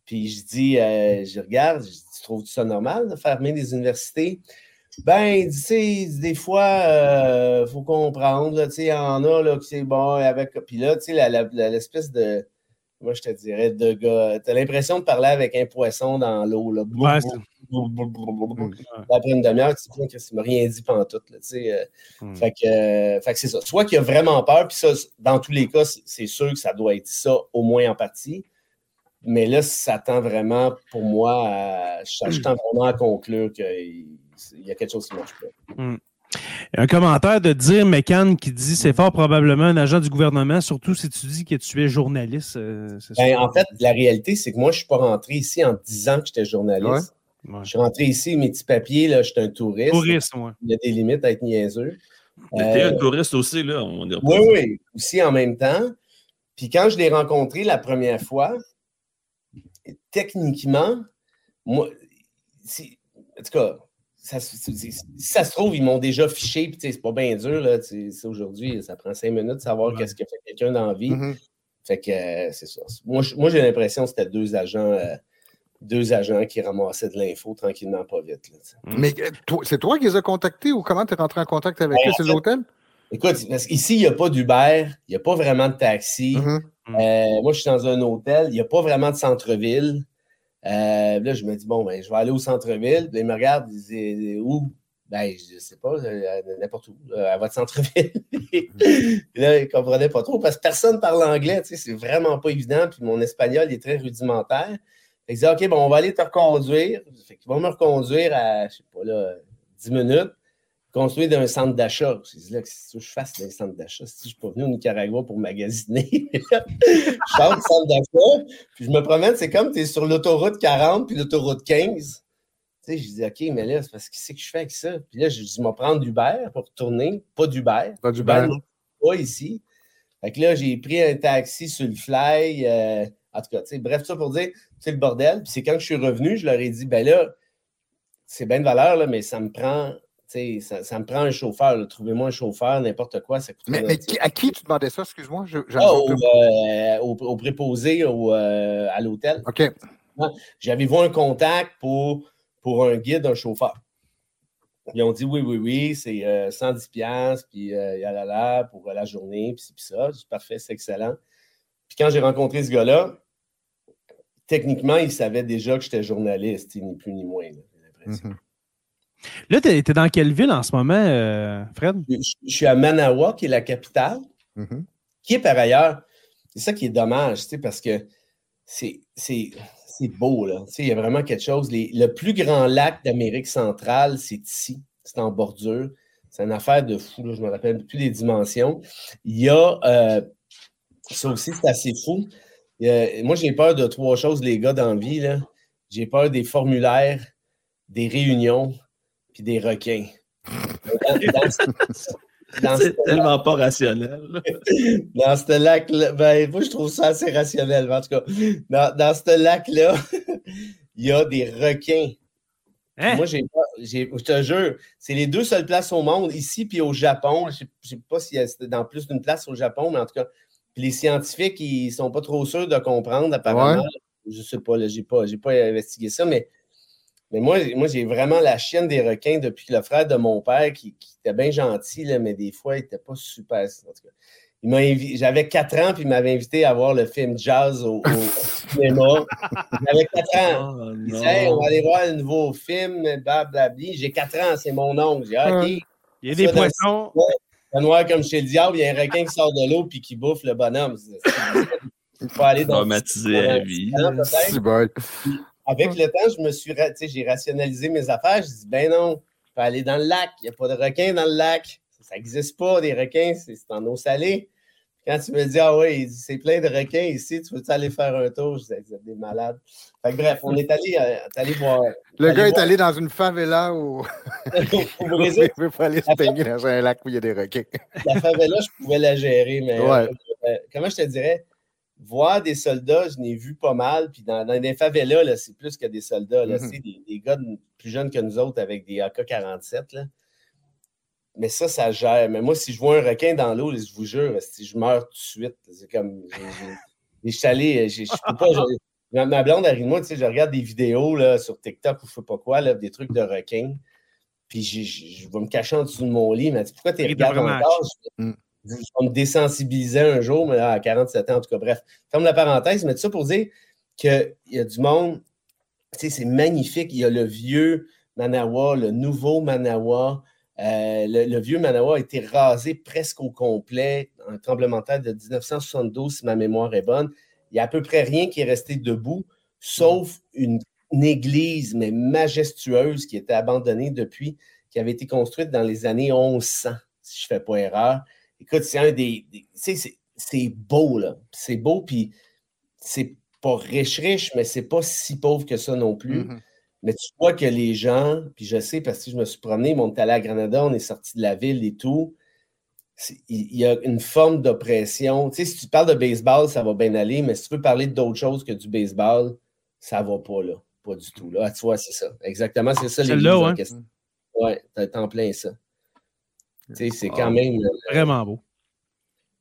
Puis je dis, euh, je regarde, je dis, tu trouves ça normal de fermer des universités? Ben, tu sais, des fois, il euh, faut comprendre, tu sais, il y en a, là, que c'est bon, avec. Puis là, tu sais, l'espèce de. Moi, je te dirais, de gars. Tu as l'impression de parler avec un poisson dans l'eau, là. Ouais, après une demi-heure, tu sais que m'a rien dit pendant tout. Là, euh. hmm. Fait que, euh, fait que c'est ça. Soit qu'il a vraiment peur, puis ça, dans tous les cas, c'est sûr que ça doit être ça, au moins en partie. Mais là, ça tend vraiment, pour moi, à, je tend vraiment à conclure qu'il y a quelque chose qui ne marche pas. Hmm. Un commentaire de Dire McCann qui dit c'est fort probablement un agent du gouvernement, surtout si tu dis que tu es journaliste. Euh, ben, en fait, la réalité, c'est que moi, je ne suis pas rentré ici en disant que j'étais journaliste. Je suis rentré ici, mes petits papiers, là, je suis un touriste. Touriste, moi. Il y a des limites à être niaiseux. Tu es un euh, touriste aussi, là. On oui, oui, aussi en même temps. Puis quand je l'ai rencontré la première fois, techniquement, moi, en tout cas, ça, si ça se trouve, ils m'ont déjà fiché, puis c'est pas bien dur, là, aujourd'hui, ça prend cinq minutes de savoir qu'est-ce que fait quelqu'un dans la vie. Mm-hmm. Fait que euh, c'est ça. Moi, j'ai l'impression que c'était deux agents euh, deux agents qui ramassaient de l'info tranquillement, pas vite. Mais euh, c'est toi qui les as contactés ou comment tu es rentré en contact avec ben, eux? C'est l'hôtel? Écoute, ici, il n'y a pas d'Uber, il n'y a pas vraiment de taxi. Mm-hmm. Euh, moi, je suis dans un hôtel, il n'y a pas vraiment de centre-ville. Euh, là, je me dis, bon, ben, je vais aller au centre-ville. Ils me regardent, ils disent, où? Ben, je sais pas, n'importe où, à votre centre-ville. là, ils ne comprenaient pas trop parce que personne parle anglais, tu sais, c'est vraiment pas évident. Puis mon espagnol est très rudimentaire. Ils disent OK, bon, on va aller te reconduire. Fait qu'ils vont me reconduire à, je sais pas, là, 10 minutes, construire d'un centre d'achat. Je dis là, qu'est-ce que je fasse dans un centre d'achat? Si je suis pas venu au Nicaragua pour magasiner, je sors du centre d'achat, puis je me promène, c'est comme tu es sur l'autoroute 40 puis l'autoroute 15. Tu sais, je dis, OK, mais là, c'est parce que c'est que je fais avec ça. Puis là, je dis, je vais prendre d'Uber pour retourner. Pas d'Uber. Pas d'Uber. Pas ici. Fait que là, j'ai pris un taxi sur le fly. Euh, en tout cas, bref, ça pour dire, c'est le bordel. Puis c'est quand je suis revenu, je leur ai dit, ben là, c'est bien de valeur, là, mais ça me prend, ça, ça, me prend un chauffeur. Trouvez-moi un chauffeur, n'importe quoi. Ça coûte mais, mais à qui tu demandais ça, excuse-moi? Ah, euh, au, préposé euh, à l'hôtel. OK. J'avais vu un contact pour, pour un guide, un chauffeur. Ils ont dit oui, oui, oui, c'est 110$, euh, puis là là pour la journée, puis, puis ça. Parfait, c'est excellent. Puis quand j'ai rencontré ce gars-là, techniquement, il savait déjà que j'étais journaliste, ni plus ni moins, j'ai l'impression. Mhm. Là, tu es, dans quelle ville en ce moment, euh, Fred? Je, suis à Manawa, qui est la capitale, mhm. qui est par ailleurs, c'est ça qui est dommage, parce que c'est beau, là. Il y a vraiment quelque chose. le plus grand lac d'Amérique centrale, c'est ici. C'est en bordure. C'est une affaire de fou, je ne me rappelle plus les dimensions. Il y a euh, ça aussi, c'est assez fou. moi, j'ai peur de trois choses, les gars, dans la vie. J'ai peur des formulaires, des réunions, puis des requins. c'est tellement pas rationnel. dans ce lac-là, ben, moi, je trouve ça assez rationnel. En tout cas, dans, dans ce lac-là, il y a des requins. Hein? Moi, j'ai je te jure, c'est les deux seules places au monde, ici puis au Japon. Je ne sais pas s'il y a dans plus d'une place au Japon, mais en tout cas, les scientifiques, ils ne sont pas trop sûrs de comprendre, apparemment. Je ne sais pas, je n'ai pas, pas investigué ça, mais, mais moi, moi j'ai vraiment la chienne des requins depuis le frère de mon père, qui, était bien gentil, là, mais des fois, il n'était pas super. En tout cas. J'avais 4 ans, puis il m'avait invité à voir le film Jazz au, cinéma. J'avais 4 ans. Oh, il disait, on va aller voir un nouveau film, blablabla. J'ai 4 ans, c'est mon oncle. J'ai OK. Il y a des poissons. Un noir comme chez le diable, il y a un requin qui sort de l'eau puis qui bouffe le bonhomme. Il faut aller dans Traumatiser la vie. Avec le temps, je me suis j'ai rationalisé mes affaires. Je dis ben non, faut aller dans le lac. Il n'y a pas de requin dans le lac. Ça n'existe pas, des requins, c'est en eau salée. Quand tu me dis, ah oui, c'est plein de requins ici, tu veux aller faire un tour? Je disais, vous êtes des malades. Fait que, bref, on est allé, euh, allé voir. Le gars est allé dans une favela où. au Brésil. Il veut pas aller se baigner dans un lac où il y a des requins. la favela, je pouvais la gérer, mais euh, euh, comment je te dirais? Voir des soldats, je n'ai vu pas mal. Puis dans, dans les favelas, c'est plus que des soldats. Là, mm-hmm. des, des, gars plus jeunes que nous autres avec des AK-47. Mais ça, ça gère. Mais moi, si je vois un requin dans l'eau, je vous jure, si je meurs tout de suite. C'est comme. Je suis allé. Je peux pas. ma blonde arrive de moi, tu sais, je regarde des vidéos là, sur TikTok ou je sais pas quoi, là, des trucs de requins. Puis je, vais me cacher en dessous de mon lit. Mais pourquoi tu regardes encore? Je, vais me désensibiliser un jour, mais à 47 ans, en tout cas. Bref, ferme la parenthèse, mais tout ça pour dire qu'il y a du monde. Tu sais, c'est magnifique. Il y a le vieux Manawa, le nouveau Manawa. Euh, le, vieux Manawa a été rasé presque au complet, un tremblement de terre de 1972, si ma mémoire est bonne. Il n'y a à peu près rien qui est resté debout, sauf une, église, mais majestueuse, qui était abandonnée depuis, qui avait été construite dans les années 1100, si je ne fais pas erreur. Écoute, c'est un des. c'est beau, là. C'est beau, puis c'est pas riche-riche, mais c'est pas si pauvre que ça non plus. Mm-hmm. Mais tu vois que les gens, puis je sais parce que je me suis promené, on est allé à Granada, on est sorti de la ville et tout. Il y a une forme d'oppression. Tu sais, si tu parles de baseball, ça va bien aller, mais si tu veux parler d'autre chose que du baseball, ça va pas, là. Pas du tout. Là. Ah, tu vois, c'est ça. Exactement, c'est ça les là, hein? question. Ouais, t'es en plein ça. Tu c'est quand même. Euh, Vraiment beau.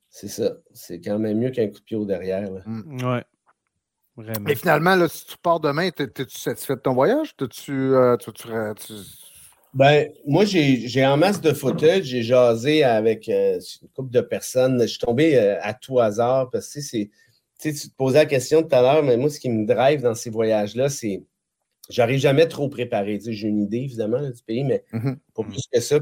C'est ça. C'est quand même mieux qu'un coup de pied au derrière. Là. Mm. Ouais. Et finalement, là, si tu pars demain, es-tu satisfait de ton voyage? Euh, ben, moi, j'ai en masse de fauteuils. J'ai jasé avec euh, une couple de personnes. Je suis tombé euh, à tout hasard parce que c'est. Tu te posais la question tout à l'heure, mais moi, ce qui me drive dans ces voyages-là, c'est. J'arrive jamais trop préparé. J'ai une idée, évidemment, du pays, mais mm-hmm. pas plus que ça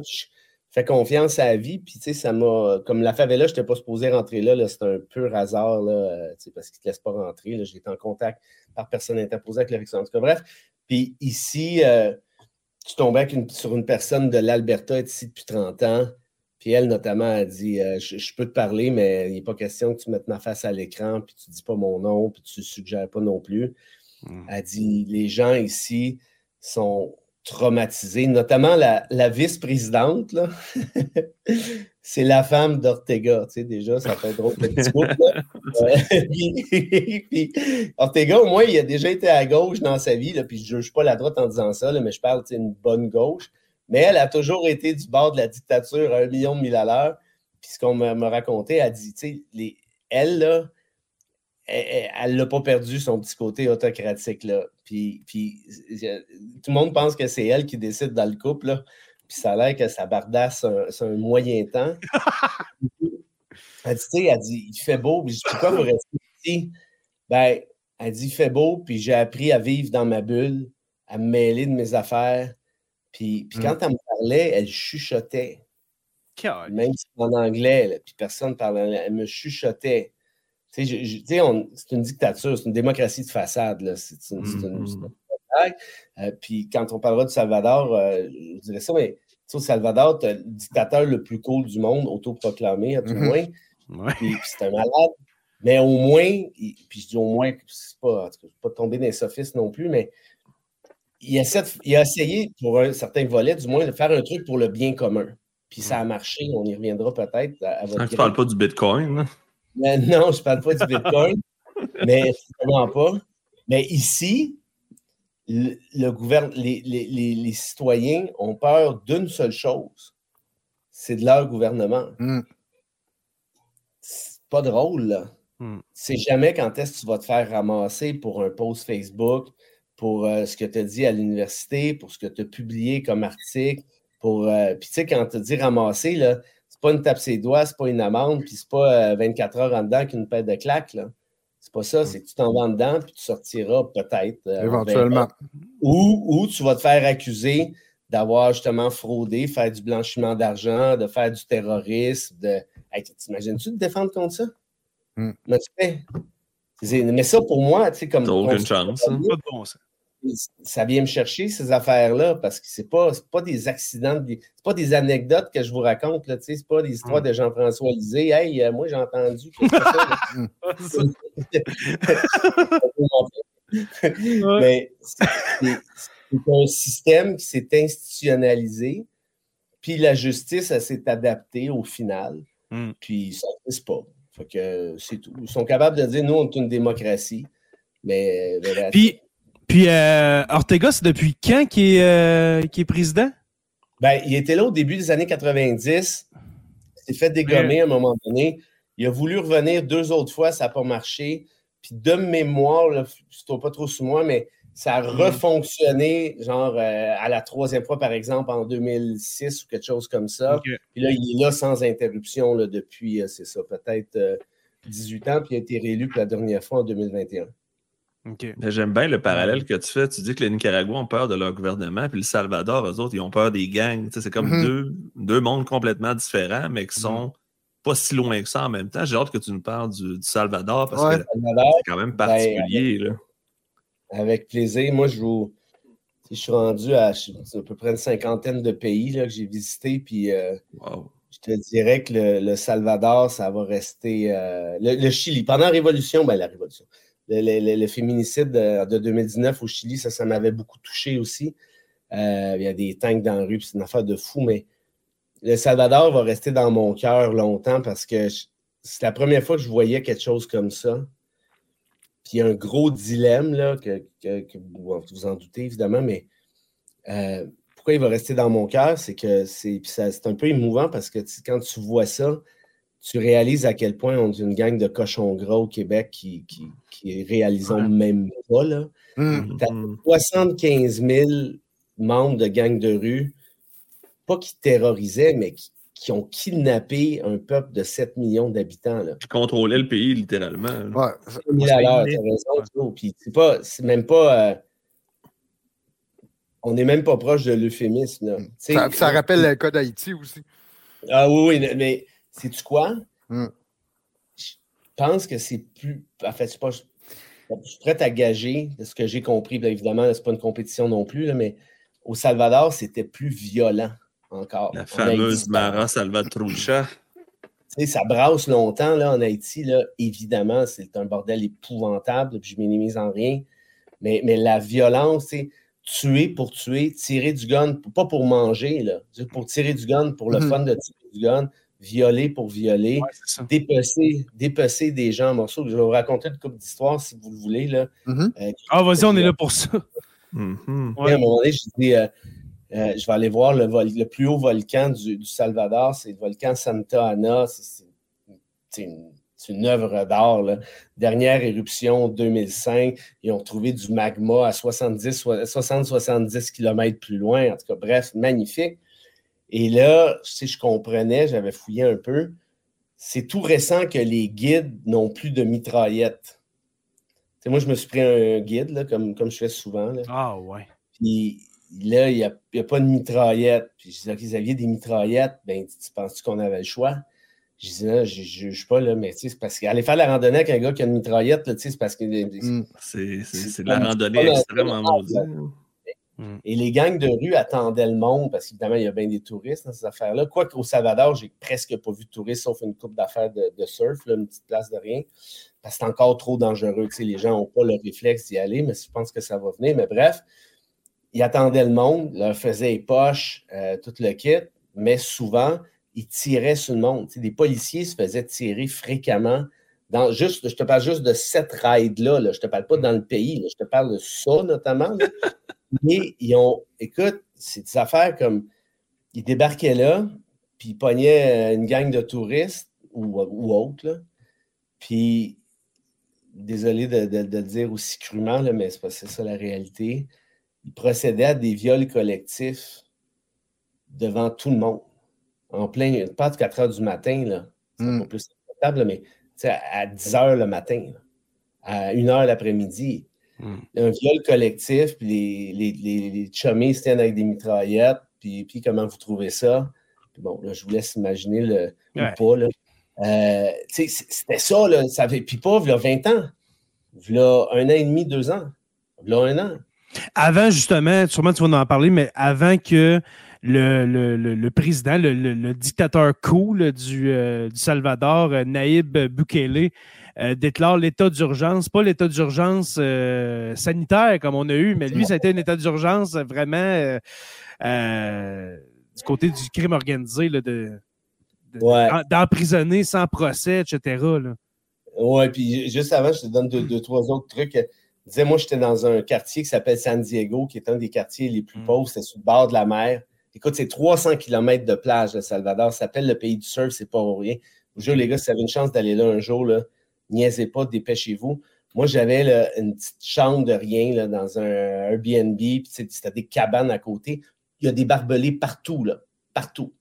fais confiance à la vie. Puis, tu sais, ça m'a. Comme la favela, je n'étais pas supposé rentrer là. là c'est un pur hasard, là, euh, parce qu'ils ne te laissent pas rentrer. J'étais en contact par personne interposée avec l'élection. En tout cas, bref. Puis, ici, euh, tu tombais sur une personne de l'Alberta, ici depuis 30 ans. Puis elle, notamment, a dit euh, je, peux te parler, mais il n'est pas question que tu mettes ma face à l'écran, puis tu ne dis pas mon nom, puis tu ne suggères pas non plus. Mmh. Elle dit les gens ici sont traumatisé, notamment la, vice-présidente. c'est la femme d'Ortega. Tu sais, déjà, ça fait drôle petit Ortega, au moins, il a déjà été à gauche dans sa vie, là, puis je ne juge pas la droite en disant ça, mais je parle une bonne gauche. Mais elle a toujours été du bord de la dictature à un million de mille à l'heure. Puis ce qu'on m'a raconté, elle dit, tu sais, les, elle, là, elle n'a pas perdu son petit côté autocratique. Là. Puis, puis, tout le monde pense que c'est elle qui décide dans le couple. Là. Puis ça a l'air que sa bardasse, c'est un, moyen temps. elle dit, elle dit, il fait beau. Puis je dis, pourquoi vous restez ici? Ben, elle dit, il fait beau. Puis j'ai appris à vivre dans ma bulle, à me mêler de mes affaires. Puis, puis quand mm. elle me parlait, elle chuchotait. Même si en anglais, puis personne ne parlait, elle me chuchotait. C'est une dictature, c'est une démocratie de façade. C'est une, euh, puis quand on parlera de Salvador, euh, je dirais ça, mais au Salvador, tu le dictateur le plus cool du monde, autoproclamé à tout le mm-hmm. moins. Puis, c'est un malade. Mais au moins, puis je dis au moins, c'est pas, pas tomber dans les sophistes non plus, mais il a, il a, essayé, pour un certain volet, du moins, de faire un truc pour le bien commun. Puis ça a mm. marché, on y reviendra peut-être. Tu ne parles pas du Bitcoin, non, je ne parle pas du Bitcoin, mais vraiment pas. Mais ici, le, gouvernement, les, citoyens ont peur d'une seule chose, c'est de leur gouvernement. Hmm. C'est pas drôle, là. Hmm. C'est jamais quand est-ce que tu vas te faire ramasser pour un post Facebook, pour euh, ce que tu as dit à l'université, pour ce que tu as publié comme article. Pour, euh, Puis tu sais, quand tu dis ramasser, là, c'est pas une tape ses doigts, c'est pas une amende, puis c'est pas 24 euh, heures en dedans qu'une paire de claques. Là. C'est pas ça, c'est que tu t'en vas dedans, puis tu sortiras peut-être. Euh, Éventuellement. Ou, ou tu vas te faire accuser d'avoir justement fraudé, faire du blanchiment d'argent, de faire du terrorisme. De... T'imagines-tu de défendre contre ça? Hmm. Mais, mais ça, pour moi, tu sais, comme. T'as aucune chance. Hein. Pas de bon sens ça vient me chercher ces affaires-là parce que c'est pas, pas des accidents, c'est pas des anecdotes que je vous raconte, là, c'est pas des histoires de Jean-François Lisée. Hey, euh, moi j'ai entendu. Mais c'est un système qui s'est institutionnalisé, puis la justice, s'est adaptée au final, hmm. puis ça ne pas. que c'est tout. Ils sont capables de dire, nous, on est une démocratie. Mais, puis, puis euh, Ortega, c'est depuis quand qu'il est, euh, est, président? Ben, il était là au début des années 90. Il s'est fait dégommer à un moment donné. Il a voulu revenir deux autres fois, ça n'a pas marché. Puis de mémoire, je ne pas trop sous moi, mais ça a refonctionné, genre euh, à la troisième fois, par exemple, en 2006 ou quelque chose comme ça. Puis là, il est là sans interruption là, depuis, c'est ça, peut-être 18 ans, puis il a été réélu pour la dernière fois en 2021. J'aime bien le parallèle que tu fais. Tu dis que les Nicaraguayens ont peur de leur gouvernement, puis le Salvador, eux autres, ils ont peur des gangs. c'est comme mm-hmm. deux, deux, mondes complètement différents, mais qui sont mm-hmm. pas si loin que ça en même temps. J'ai hâte que tu nous parles du, Salvador parce que c'est quand même ben, particulier. là. Avec plaisir. Moi, je vous. Je suis rendu à, à peu près une cinquantaine de pays là, que j'ai visités, puis euh, je te dirais que le, Salvador, ça va rester. Euh, le, Chili, pendant la Révolution, ben la Révolution le, féminicide de, 2019 au Chili, ça, ça m'avait beaucoup touché aussi. Euh, il y a des tanks dans la rue, c'est une affaire de fou, mais le Salvador va rester dans mon cœur longtemps parce que c'est la première fois que je voyais quelque chose comme ça. Puis il y a un gros dilemme, là, que, vous vous en doutez évidemment, mais euh, pourquoi il va rester dans mon cœur? C'est que c'est un peu émouvant parce que quand tu vois ça, tu réalises à quel point on est une gang de cochons gras au Québec qui, qui, qui réalisons même pas. Là. 75 000 membres de gangs de rue, pas qui terrorisaient, mais qui, ont kidnappé un peuple de 7 millions d'habitants. Qui contrôlaient le pays, littéralement. Ouais. raison, Puis c'est pas, c'est même pas. Euh, on n'est même pas proche de l'euphémisme. Ça, ça, rappelle le cas d'Haïti aussi. Ah oui, oui, mais sais-tu quoi? Hmm. Je pense que c'est plus. En fait, je, pas, je suis prêt à gager de ce que j'ai compris. évidemment, ce n'est pas une compétition non plus, mais au Salvador, c'était plus violent encore. La fameuse Mara Salvatrucha. ça brasse longtemps là, en Haïti. Là. Évidemment, c'est un bordel épouvantable, puis je minimise en rien. Mais, mais la violence, c'est tuer pour tuer, tirer du gun, pas pour manger, là, pour tirer du gun, pour le hmm. fun de tirer du gun, violer pour violer, dépecer, des gens en morceaux. Je vais vous raconter une couple d'histoires si vous le voulez. Là. Mm-hmm. Euh, ah, vas-y, on est là pour ça. Mm-hmm. À un moment donné, je dis, euh, euh, je vais aller voir le, le plus haut volcan du, Salvador, c'est le volcan Santa Ana. C'est une, une, œuvre d'art. Dernière éruption 2005, ils ont trouvé du magma à 60-70 km plus loin. En tout cas, bref, magnifique. Et là, si je comprenais, j'avais fouillé un peu. C'est tout récent que les guides n'ont plus de mitraillettes. moi, je me suis pris un guide, là, comme, comme je fais souvent. Ah ouais. Puis là, il n'y a, pas de mitraillette. Puis je disais, OK, vous aviez des mitraillettes, ben, tu penses-tu qu'on avait le choix? Je disais, je ne juge pas, là, mais c'est parce qu'aller faire la randonnée avec un gars qui a une mitraillette, c'est parce que. Hmm. C'est de la randonnée extrêmement maudite. Mm. Et les gangs de rue attendaient le monde parce qu'évidemment, il y a bien des touristes dans ces affaires-là. Quoique au Salvador, j'ai presque pas vu de touristes sauf une coupe d'affaires de, surf, une petite place de rien. Parce que c'est encore trop dangereux. les gens n'ont pas le réflexe d'y aller, mais je pense que ça va venir. Mais bref, ils attendaient le monde, leur faisaient les poches, euh, tout le kit, mais souvent, ils tiraient sur le monde. des policiers se faisaient tirer fréquemment. Dans, juste, je te parle juste de cette ride-là. Je ne te parle pas dans le pays. Je te parle de ça notamment. Mais ils ont, écoute, c'est des affaires comme, ils débarquaient là, puis ils pognaient euh, une gang de touristes ou, ou autres, là, puis, désolé de, le dire aussi crûment, là, mais c'est ça la réalité, ils procédaient à des viols collectifs devant tout le monde. en plein, pas de 4 heures du matin, là. C'est Mm. pas plus acceptable, mais à 10 heures le matin, là, à 1 heure l'après-midi. Mm. Un viol collectif, puis les, les, les, les chummies se tiennent avec des mitraillettes, puis, puis comment vous trouvez ça? Puis bon, là, je vous laisse imaginer le Ouais. ou pas, là. Euh, c'était ça, là. Ça avait, puis pas, il y a 20 ans. Il y a un an et demi, deux ans. Il y a un an. Avant, justement, sûrement tu vas en parler, mais avant que le, le- le- le président, le, le- le dictateur cool du, euh, du Salvador, euh, Naïb Bukele, euh, déclare l'état d'urgence, pas l'état d'urgence euh, sanitaire comme on a eu, mais lui, ça a été un état d'urgence vraiment euh, euh, du côté du crime organisé, là, de, de- Ouais. d'en- d'emprisonner sans procès, etc. Ouais, puis juste avant, je te donne deux, deux, trois autres trucs. Je disais, moi, j'étais dans un quartier qui s'appelle San Diego, qui est un des quartiers les plus Mm. pauvres. C'était sur le bord de la mer. Écoute, c'est 300 km de plage, le Salvador. Ça s'appelle le pays du surf, c'est pas pour rien. Je vous jure, les gars, si vous avez une chance d'aller là un jour, là, niaisez pas, dépêchez-vous. Moi, j'avais une petite chambre de rien là, dans un Airbnb, puis c'était des cabanes à côté. Il y a des barbelés partout, là, partout.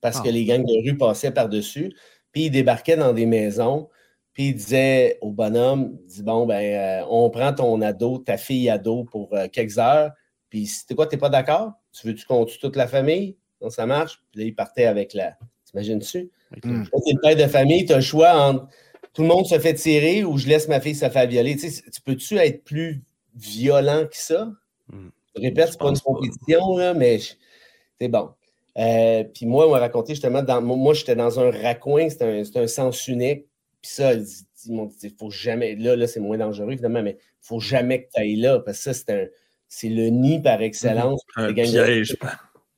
Parce que Ah. les gangs de rue passaient par-dessus. Puis ils débarquaient dans des maisons. Puis il disait au bonhomme, dit bon, ben, euh, on prend ton ado, ta fille ado pour euh, quelques heures. Puis c'était quoi, t'es pas d'accord? Tu veux-tu qu'on tue toute la famille? Donc ça marche. Puis là, il partait avec la. T'imagines-tu? Mm. Quand t'es le père de famille, tu as le choix entre tout le monde se fait tirer ou je laisse ma fille se faire violer. Tu, sais, tu peux-tu être plus violent que ça? Mm. Je répète, c'est pas une compétition, là, mais c'est bon. Euh, puis moi, on m'a raconté justement, dans, moi, j'étais dans un raccoin, c'était un, un sens unique. Puis ça, ils, ils m'ont dit, il faut jamais, là, là c'est moins dangereux, évidemment, mais il faut jamais que tu ailles là, parce que ça, c'est un- c'est le nid par excellence. Un gangs de- piège. tu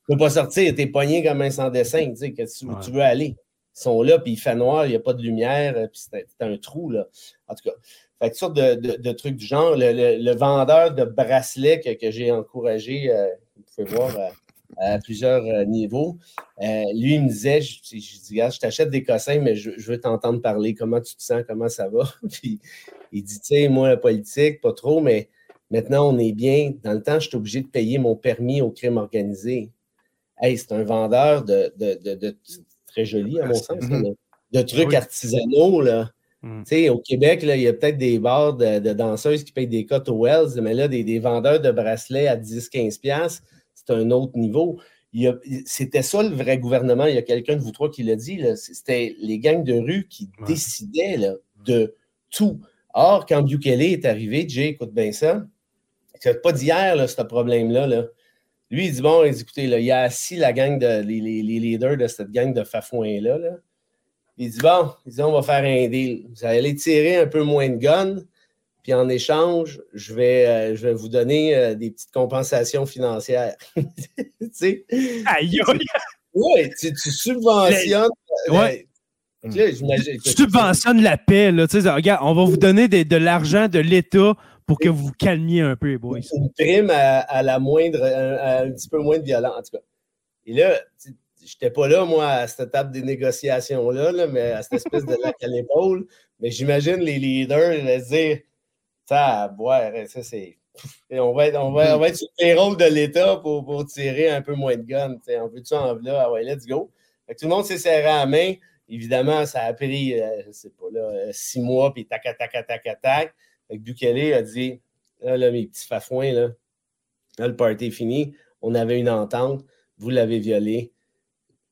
peux pas sortir, t'es pogné comme un sans dessin, tu sais, que tu, où Ouais. tu veux aller. Sont là, puis il fait noir, il n'y a pas de lumière, euh, puis c'est un trou, là. En tout cas, fait que de, de- trucs du genre. Le, le- le vendeur de bracelets que, j'ai encouragé, euh, vous pouvez voir euh, à plusieurs niveaux, lui, il me disait, je, je, dis, je t'achète des cossins, mais je, veux t'entendre parler, comment tu te sens, comment ça va? puis il dit, tu sais, moi, la politique, pas trop, mais maintenant, on est bien. Dans le temps, je suis obligé de payer mon permis au crime organisé. Hey, c'est un vendeur de, de, de, de- très joli, à mon sens, de trucs Oui. artisanaux, là. Mm. Au Québec, là, il y a peut-être des bars de, de danseuses qui payent des cotes aux Wells, mais là, des, des vendeurs de bracelets à 10-15$, piastres, c'est un autre niveau. Il y a- C'était ça le vrai gouvernement. Il y a quelqu'un de vous trois qui l'a dit. là, C'était les gangs de rue qui Ouais. décidaient là, de tout. Or, quand Bukele est arrivé, Jay, écoute bien ça, c'est pas d'hier, là, ce problème-là. Là. Lui, il dit Bon, écoutez, là, il a assis la gang de les, les- les leaders de cette gang de fafouins-là. Là. Il dit Bon, il dit, on va faire un deal. Vous allez tirer un peu moins de guns, puis en échange, je vais, euh, je vais vous donner euh, des petites compensations financières. tu sais? Aïe, aïe. Oui, tu, tu subventionnes. Ouais. Là, j'imagine- Tu subventionnes la paix. Là, tu sais, regarde, on va vous donner des- de l'argent de l'État pour que vous vous calmiez un peu, les boys. une prime à, la moindre, un petit peu moins de violence, en tout cas. Et là, j'étais pas là, moi, à cette table des négociations-là, là, mais à cette espèce de lac à l'épaule. Mais j'imagine les leaders ils se dire Ça, à boire, ça, c'est. On, va être, on, va, on va être sur les rôles de l'État pour, pour tirer un peu moins de sais. On veut-tu en là? Ah ouais, let's go. Tout le monde s'est serré à main. Évidemment, ça a pris, euh, je sais pas, là, six mois, puis tac, tac, tac, tac, tac. Fait que Bukele a dit Là, là, mes petits fafouins, là, le party est fini. On avait une entente. Vous l'avez violé.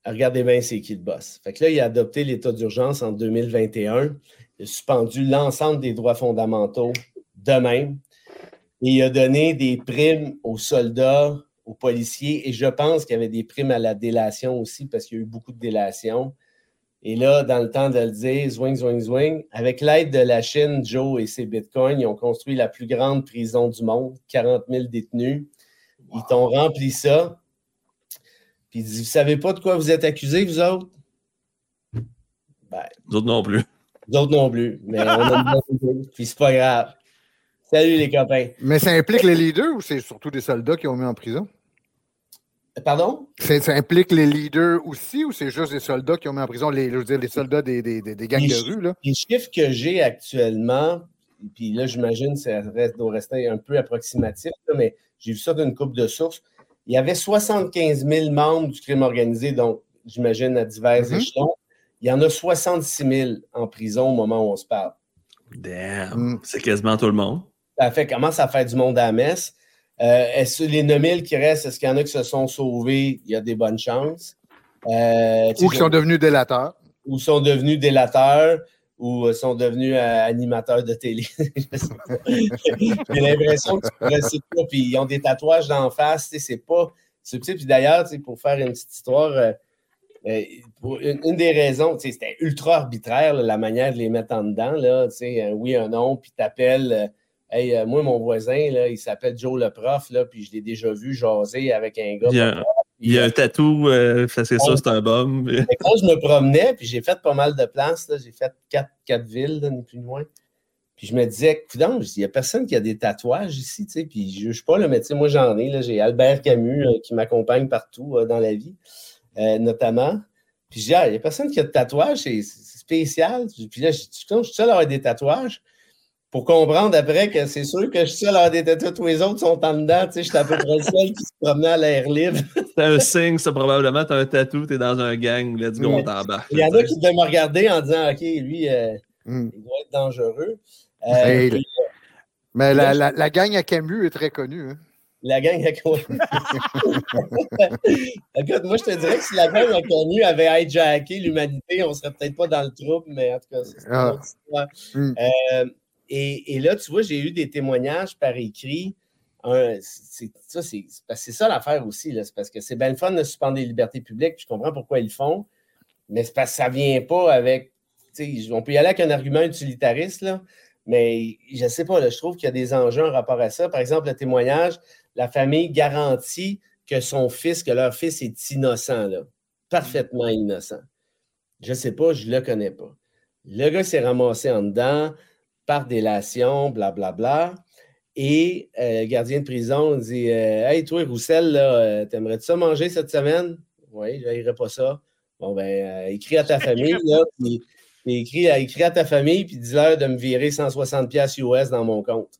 Regardez bien c'est qui le boss. Fait que là, il a adopté l'état d'urgence en 2021. Il a suspendu l'ensemble des droits fondamentaux de même. Et il a donné des primes aux soldats, aux policiers. Et je pense qu'il y avait des primes à la délation aussi, parce qu'il y a eu beaucoup de délations. Et là, dans le temps de le dire, zwing, zwing, zwing, avec l'aide de la Chine, Joe et ses bitcoins, ils ont construit la plus grande prison du monde, 40 000 détenus. Ils t'ont rempli ça. Puis ils disent, vous savez pas de quoi vous êtes accusés, vous autres? Ben, autres non plus. d'autres non plus. Mais on a Puis c'est pas grave. Salut les copains. Mais ça implique les leaders ou c'est surtout des soldats qui ont mis en prison? Pardon? C'est- Ça implique les leaders aussi ou c'est juste des soldats qui ont mis en prison, les, je veux dire, les soldats des, des, des, des gangs Les de rue? Là? Les chiffres que j'ai actuellement, puis là, j'imagine que ça reste, doit rester un peu approximatif, là, mais j'ai vu ça d'une coupe de sources. Il y avait 75 000 membres du crime organisé, donc j'imagine, à divers Mhm. échelons. Il y en a 66 000 en prison au moment où on se parle. Damn. Mm. C'est quasiment tout le monde. Ça fait commence à faire du monde à la messe. Euh, est-ce les 9000 qui restent, est-ce qu'il y en a qui se sont sauvés? Il y a des bonnes chances. Euh, Ou qui sont devenus délateurs. ou sont devenus délateurs ou euh, sont devenus euh, animateurs de télé. J'ai l'impression que c'est pas. Puis ils ont des tatouages d'en face, c'est pas subtil. Puis d'ailleurs, pour faire une petite histoire, pour une, une des raisons, c'était ultra arbitraire là, la manière de les mettre en dedans. Là, un oui, un non, puis t'appelles. Euh, Hey, euh, moi, mon voisin, là, il s'appelle Joe le prof, là, puis je l'ai déjà vu jaser avec un gars. Il y a, il y a un tatou, euh, parce que ça, c'est un bum. Quand je me promenais, puis j'ai fait pas mal de places, j'ai fait quatre, quatre villes, là, ni plus ni moins. Puis je me disais, coudonc, il n'y a personne qui a des tatouages ici, tu sais, puis je ne juge pas, là, mais tu sais, moi j'en ai, j'ai Albert Camus euh, qui m'accompagne partout euh, dans la vie, notamment. Puis je dis, ah, il n'y a personne qui a de tatouages, c'est spécial. Puis là, je suis seul à avoir des tatouages. Pour comprendre après que c'est sûr que je suis seul à des tatouages, tous les autres sont en dedans, tu sais, j'étais à peu près le seul qui se promenait à l'air libre. C'est un signe, ça, probablement. T'as un tatou, t'es dans un gang, let's go, on t'embarque. Il y en a qui devaient me regarder en disant, OK, lui, euh, Mm. il doit être dangereux. Euh, Hey, puis Mais la, la- la gang à Camus est très connue. hein. la gang a connu. Écoute, moi, je te dirais que si la gang a connu avait hijacké l'humanité, on serait peut-être pas dans le trouble, mais en tout cas, c'est une Ah. autre histoire. Mm. Et, là, tu vois, j'ai eu des témoignages par écrit. C'est ça, l'affaire aussi. C'est parce que c'est bien le fun de suspendre les libertés publiques. Je comprends pourquoi ils le font. Mais c'est parce que ça ne vient pas avec. On peut y aller avec un argument utilitariste, là, mais je ne sais pas, je trouve qu'il y a des enjeux en rapport à ça. Par exemple, le témoignage, la famille garantit que son fils, que leur fils est innocent, parfaitement innocent. Je ne sais pas, je ne le connais pas. Le gars s'est ramassé en dedans par délation, blablabla. Et euh, le gardien de prison dit euh, Hey, toi, Roussel, là, euh, t'aimerais-tu ça manger cette semaine? Oui, je pas ça. Bon, ben, euh, écris à ta famille, là, puis, puis écris, à- écris à ta famille, puis dis-leur de me virer 160$ piastres US dans mon compte.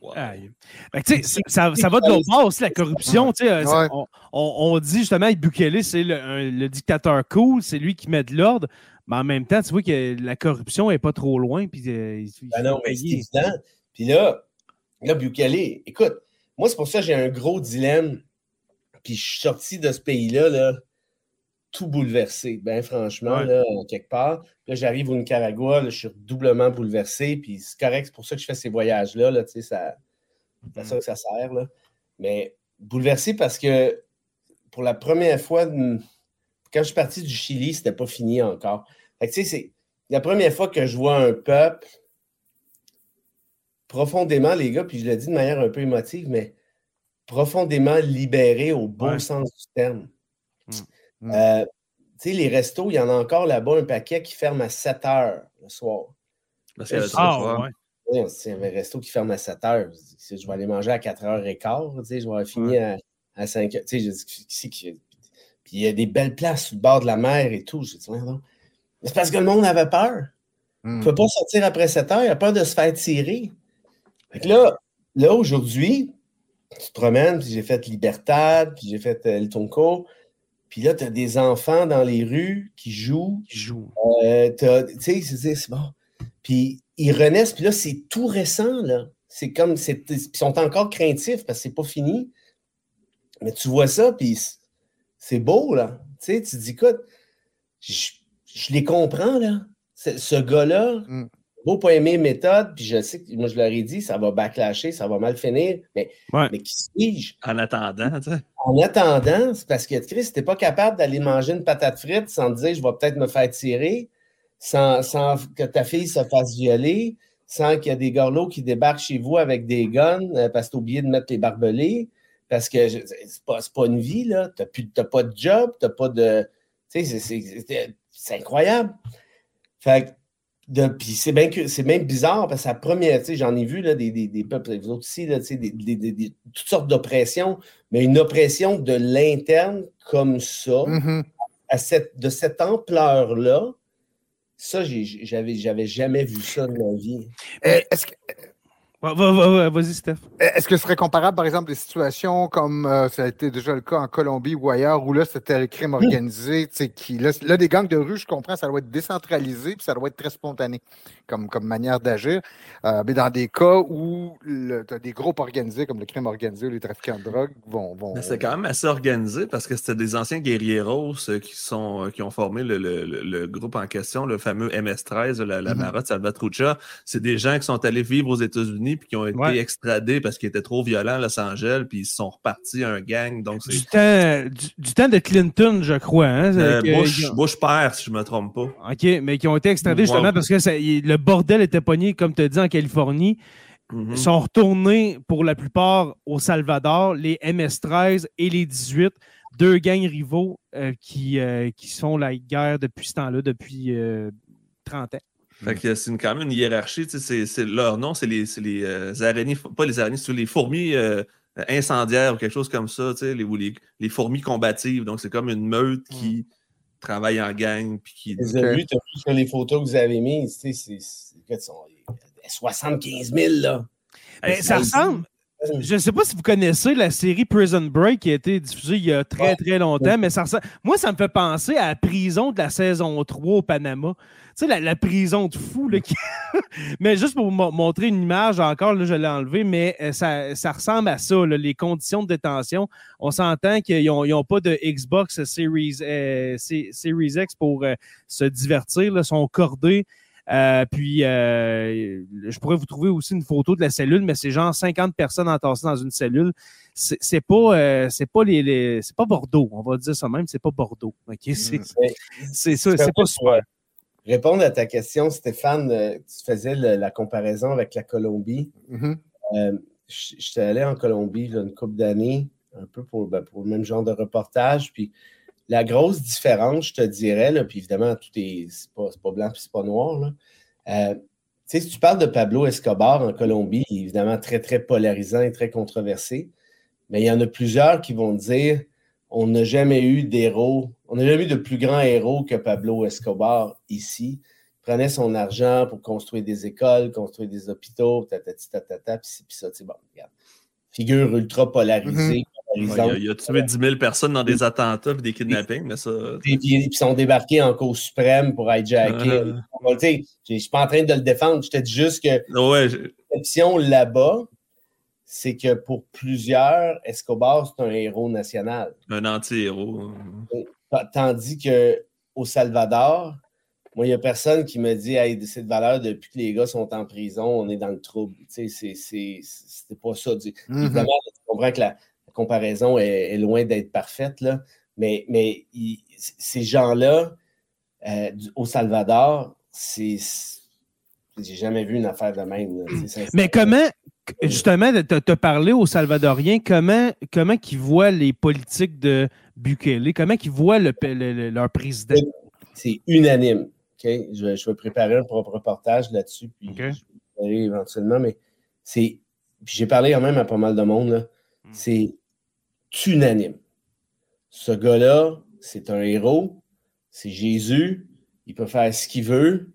Wow. Que, sais, ça, ça va de l'autre bord aussi, la corruption. tu sais, euh, Ouais. On, on- on dit justement, Bukele, c'est le dictateur cool, c'est lui qui met de l'ordre. Mais en même temps, tu vois que la corruption n'est pas trop loin. Puis, euh, Ben non, mais c'est évident. Puis là, là, Bukele, écoute, moi, c'est pour ça que j'ai un gros dilemme. Puis je suis sorti de ce pays-là, là, tout bouleversé, ben franchement, Ouais. là, quelque part. Là, j'arrive au Nicaragua, là, je suis doublement bouleversé. Puis c'est correct, c'est pour ça que je fais ces voyages-là, là, tu sais, ça, c'est à ça que ça sert, là. Mais bouleversé parce que pour la première fois, hmm, quand je suis parti du Chili, c'était pas fini encore. Fait que, tu sais, c'est la première fois que je vois un peuple profondément, les gars, puis je le dis de manière un peu émotive, mais profondément libéré au bon Ouais. sens du terme. Mm. Euh, tu sais, les restos, il y en a encore là-bas un paquet qui ferme à 7 heures le soir. Ça, Ah, ouais. Oui, c'est un resto qui ferme à 7 heures. Je dis, si Je vais aller manger à 4h15, tu sais, je vais avoir fini à, à 5 heures. Tu sais, je dis, qui- qui- qui- Puis il y a des belles places sur le bord de la mer et tout. Je dis, Ouais, non. Mais C'est parce que le monde avait peur. Il ne peut pas sortir après 7 heures, il a peur de se faire tirer. Fait que là, là aujourd'hui, tu te promènes, puis j'ai fait Libertad, puis j'ai fait euh, El Tonko, puis là, tu as des enfants dans les rues qui jouent. Il joue. Euh, tu sais, c'est- bon. Puis ils renaissent, puis là, c'est tout récent, là. C'est comme, ils sont encore craintifs parce que c'est pas fini. Mais tu vois ça, puis c'est beau, là. Tu sais, tu te dis, écoute, je, je les comprends, là. Ce, ce gars-là, Mm. beau pas aimer méthode, puis je sais que, moi, je leur ai dit, ça va backlasher, ça va mal finir, mais, Ouais. mais qui suis-je? En attendant, tu sais. En attendant, c'est parce que Chris, t'es pas capable d'aller manger une patate frite sans te dire je vais peut-être me faire tirer, sans, sans que ta fille se fasse violer, sans qu'il y ait des gorlots qui débarquent chez vous avec des guns euh, parce que t'as oublié de mettre les barbelés, parce que c'est pas, pas une vie, là. T'as pas de job, t'as pas de. Tu sais, c'est- incroyable. Fait que puis c'est bien c'est même bizarre parce que la première, tu sais, j'en ai vu là, des, des, des peuples, vous autres aussi, là, tu sais, des, des- des- des- toutes sortes d'oppressions, mais une oppression de l'interne comme ça, Mhm. à cette, de cette ampleur-là, ça, j'avais jamais vu ça de ma vie. Euh, Est-ce que- Vas-y, Steph. Est-ce que ce serait comparable, par exemple, des situations comme euh, ça a été déjà le cas en Colombie ou ailleurs, où là, c'était le crime organisé, qui, là, là, des gangs de rue, je comprends, ça doit être décentralisé, puis ça doit être très spontané comme, comme manière d'agir. Euh, mais dans des cas où tu as des groupes organisés, comme le crime organisé ou les trafiquants de drogue, vont. vont c'est quand même assez organisé parce que c'était des anciens guerrieros qui, sont, qui ont formé le, le, le, groupe en question, le fameux MS-13, la, la mm -hmm. Salvatrucha. C'est des gens qui sont allés vivre aux États-Unis puis qui ont été extradés parce qu'ils étaient trop violents à Los Angeles, puis ils sont repartis un gang. Donc du, temps, du, temps de Clinton, je crois. Hein, euh, Bush, Bush, père, si je ne me trompe pas. OK, mais qui ont été extradés justement parce que ça, le bordel était pogné, comme tu as dit, en Californie. Mm-hmm. Ils sont retournés pour la plupart au Salvador, les MS-13 et les 18, deux gangs rivaux euh, qui, euh, qui font la guerre depuis ce temps-là, depuis 30 ans. Fait que c'est quand même une hiérarchie. C'est, leur nom, c'est les, les euh, araignées, pas les araignées, c'est les fourmis euh, incendiaires ou quelque chose comme ça, les, ou les, les, fourmis combatives. Donc, c'est comme une meute qui travaille en gang. Puis qui... Les as vu, sur les photos que vous avez mises, c'est, 75 000, là. Ben, ça ressemble. Je ne sais pas si vous connaissez la série Prison Break qui a été diffusée il y a très, très longtemps, mais ça moi, ça me fait penser à la prison de la saison 3 au Panama. Tu sais, la, prison de fou. Là, mais juste pour vous montrer une image, encore, là, je l'ai enlevé, mais euh, ça, ressemble à ça, les conditions de détention. On s'entend qu'ils n'ont pas de Xbox Series, euh, Series X pour euh, se divertir, Ils sont cordés. Puis, je pourrais vous trouver aussi une photo de la cellule, mais c'est genre 50 personnes entassées dans une cellule. C'est pas, c'est pas les, c'est pas Bordeaux, on va dire ça même, c'est pas Bordeaux. Ok, c'est mm. ça, c'est pas super répondre à ta question, Stéphane, euh, tu faisais la comparaison avec la Colombie. Mm-hmm. Euh, j'étais allé en Colombie une couple d'années, un peu pour, ben, pour, le même genre de reportage. Puis la grosse différence, je te dirais, là, puis évidemment, tout est, pas, pas, blanc puis c'est pas noir. Là. Euh, si tu parles de Pablo Escobar en Colombie, évidemment très, très polarisant et très controversé. Mais il y en a plusieurs qui vont dire on n'a jamais eu d'héros, on n'a jamais eu de plus grand héros que Pablo Escobar ici. Il prenait son argent pour construire des écoles, construire des hôpitaux, tatati, tatata, puis ça, tu bon, regarde. Figure ultra polarisée. Mm-hmm. Il, a, tué 10 000 personnes dans des attentats et des kidnappings, mais ça. Puis, ils sont débarqués en cause suprême pour hijacker. Je ne suis pas en train de le défendre, je te dis juste que ouais, l'exception là-bas, c'est que pour plusieurs, Escobar, c'est un héros national. Un anti-héros. Tandis qu'au Salvador, moi, il n'y a personne qui me dit hey, cette valeur, depuis que les gars sont en prison, on est dans le trouble. Tu sais, c'est pas ça. Évidemment, tu comprends que la, comparaison est, loin d'être parfaite, là. mais, mais ces gens-là, euh, au Salvador, c'est. J'ai jamais vu une affaire de même. mais comment, justement, tu as parlé aux Salvadoriens, comment, comment ils voient les politiques de Bukele, comment ils voient le, leur président? C'est unanime. Je, vais, préparer un propre reportage là-dessus, puis je vais éventuellement, mais c'est. J'ai parlé quand même à pas mal de monde. Hmm. C'est unanime. Ce gars-là, c'est un héros, c'est Jésus, il peut faire ce qu'il veut,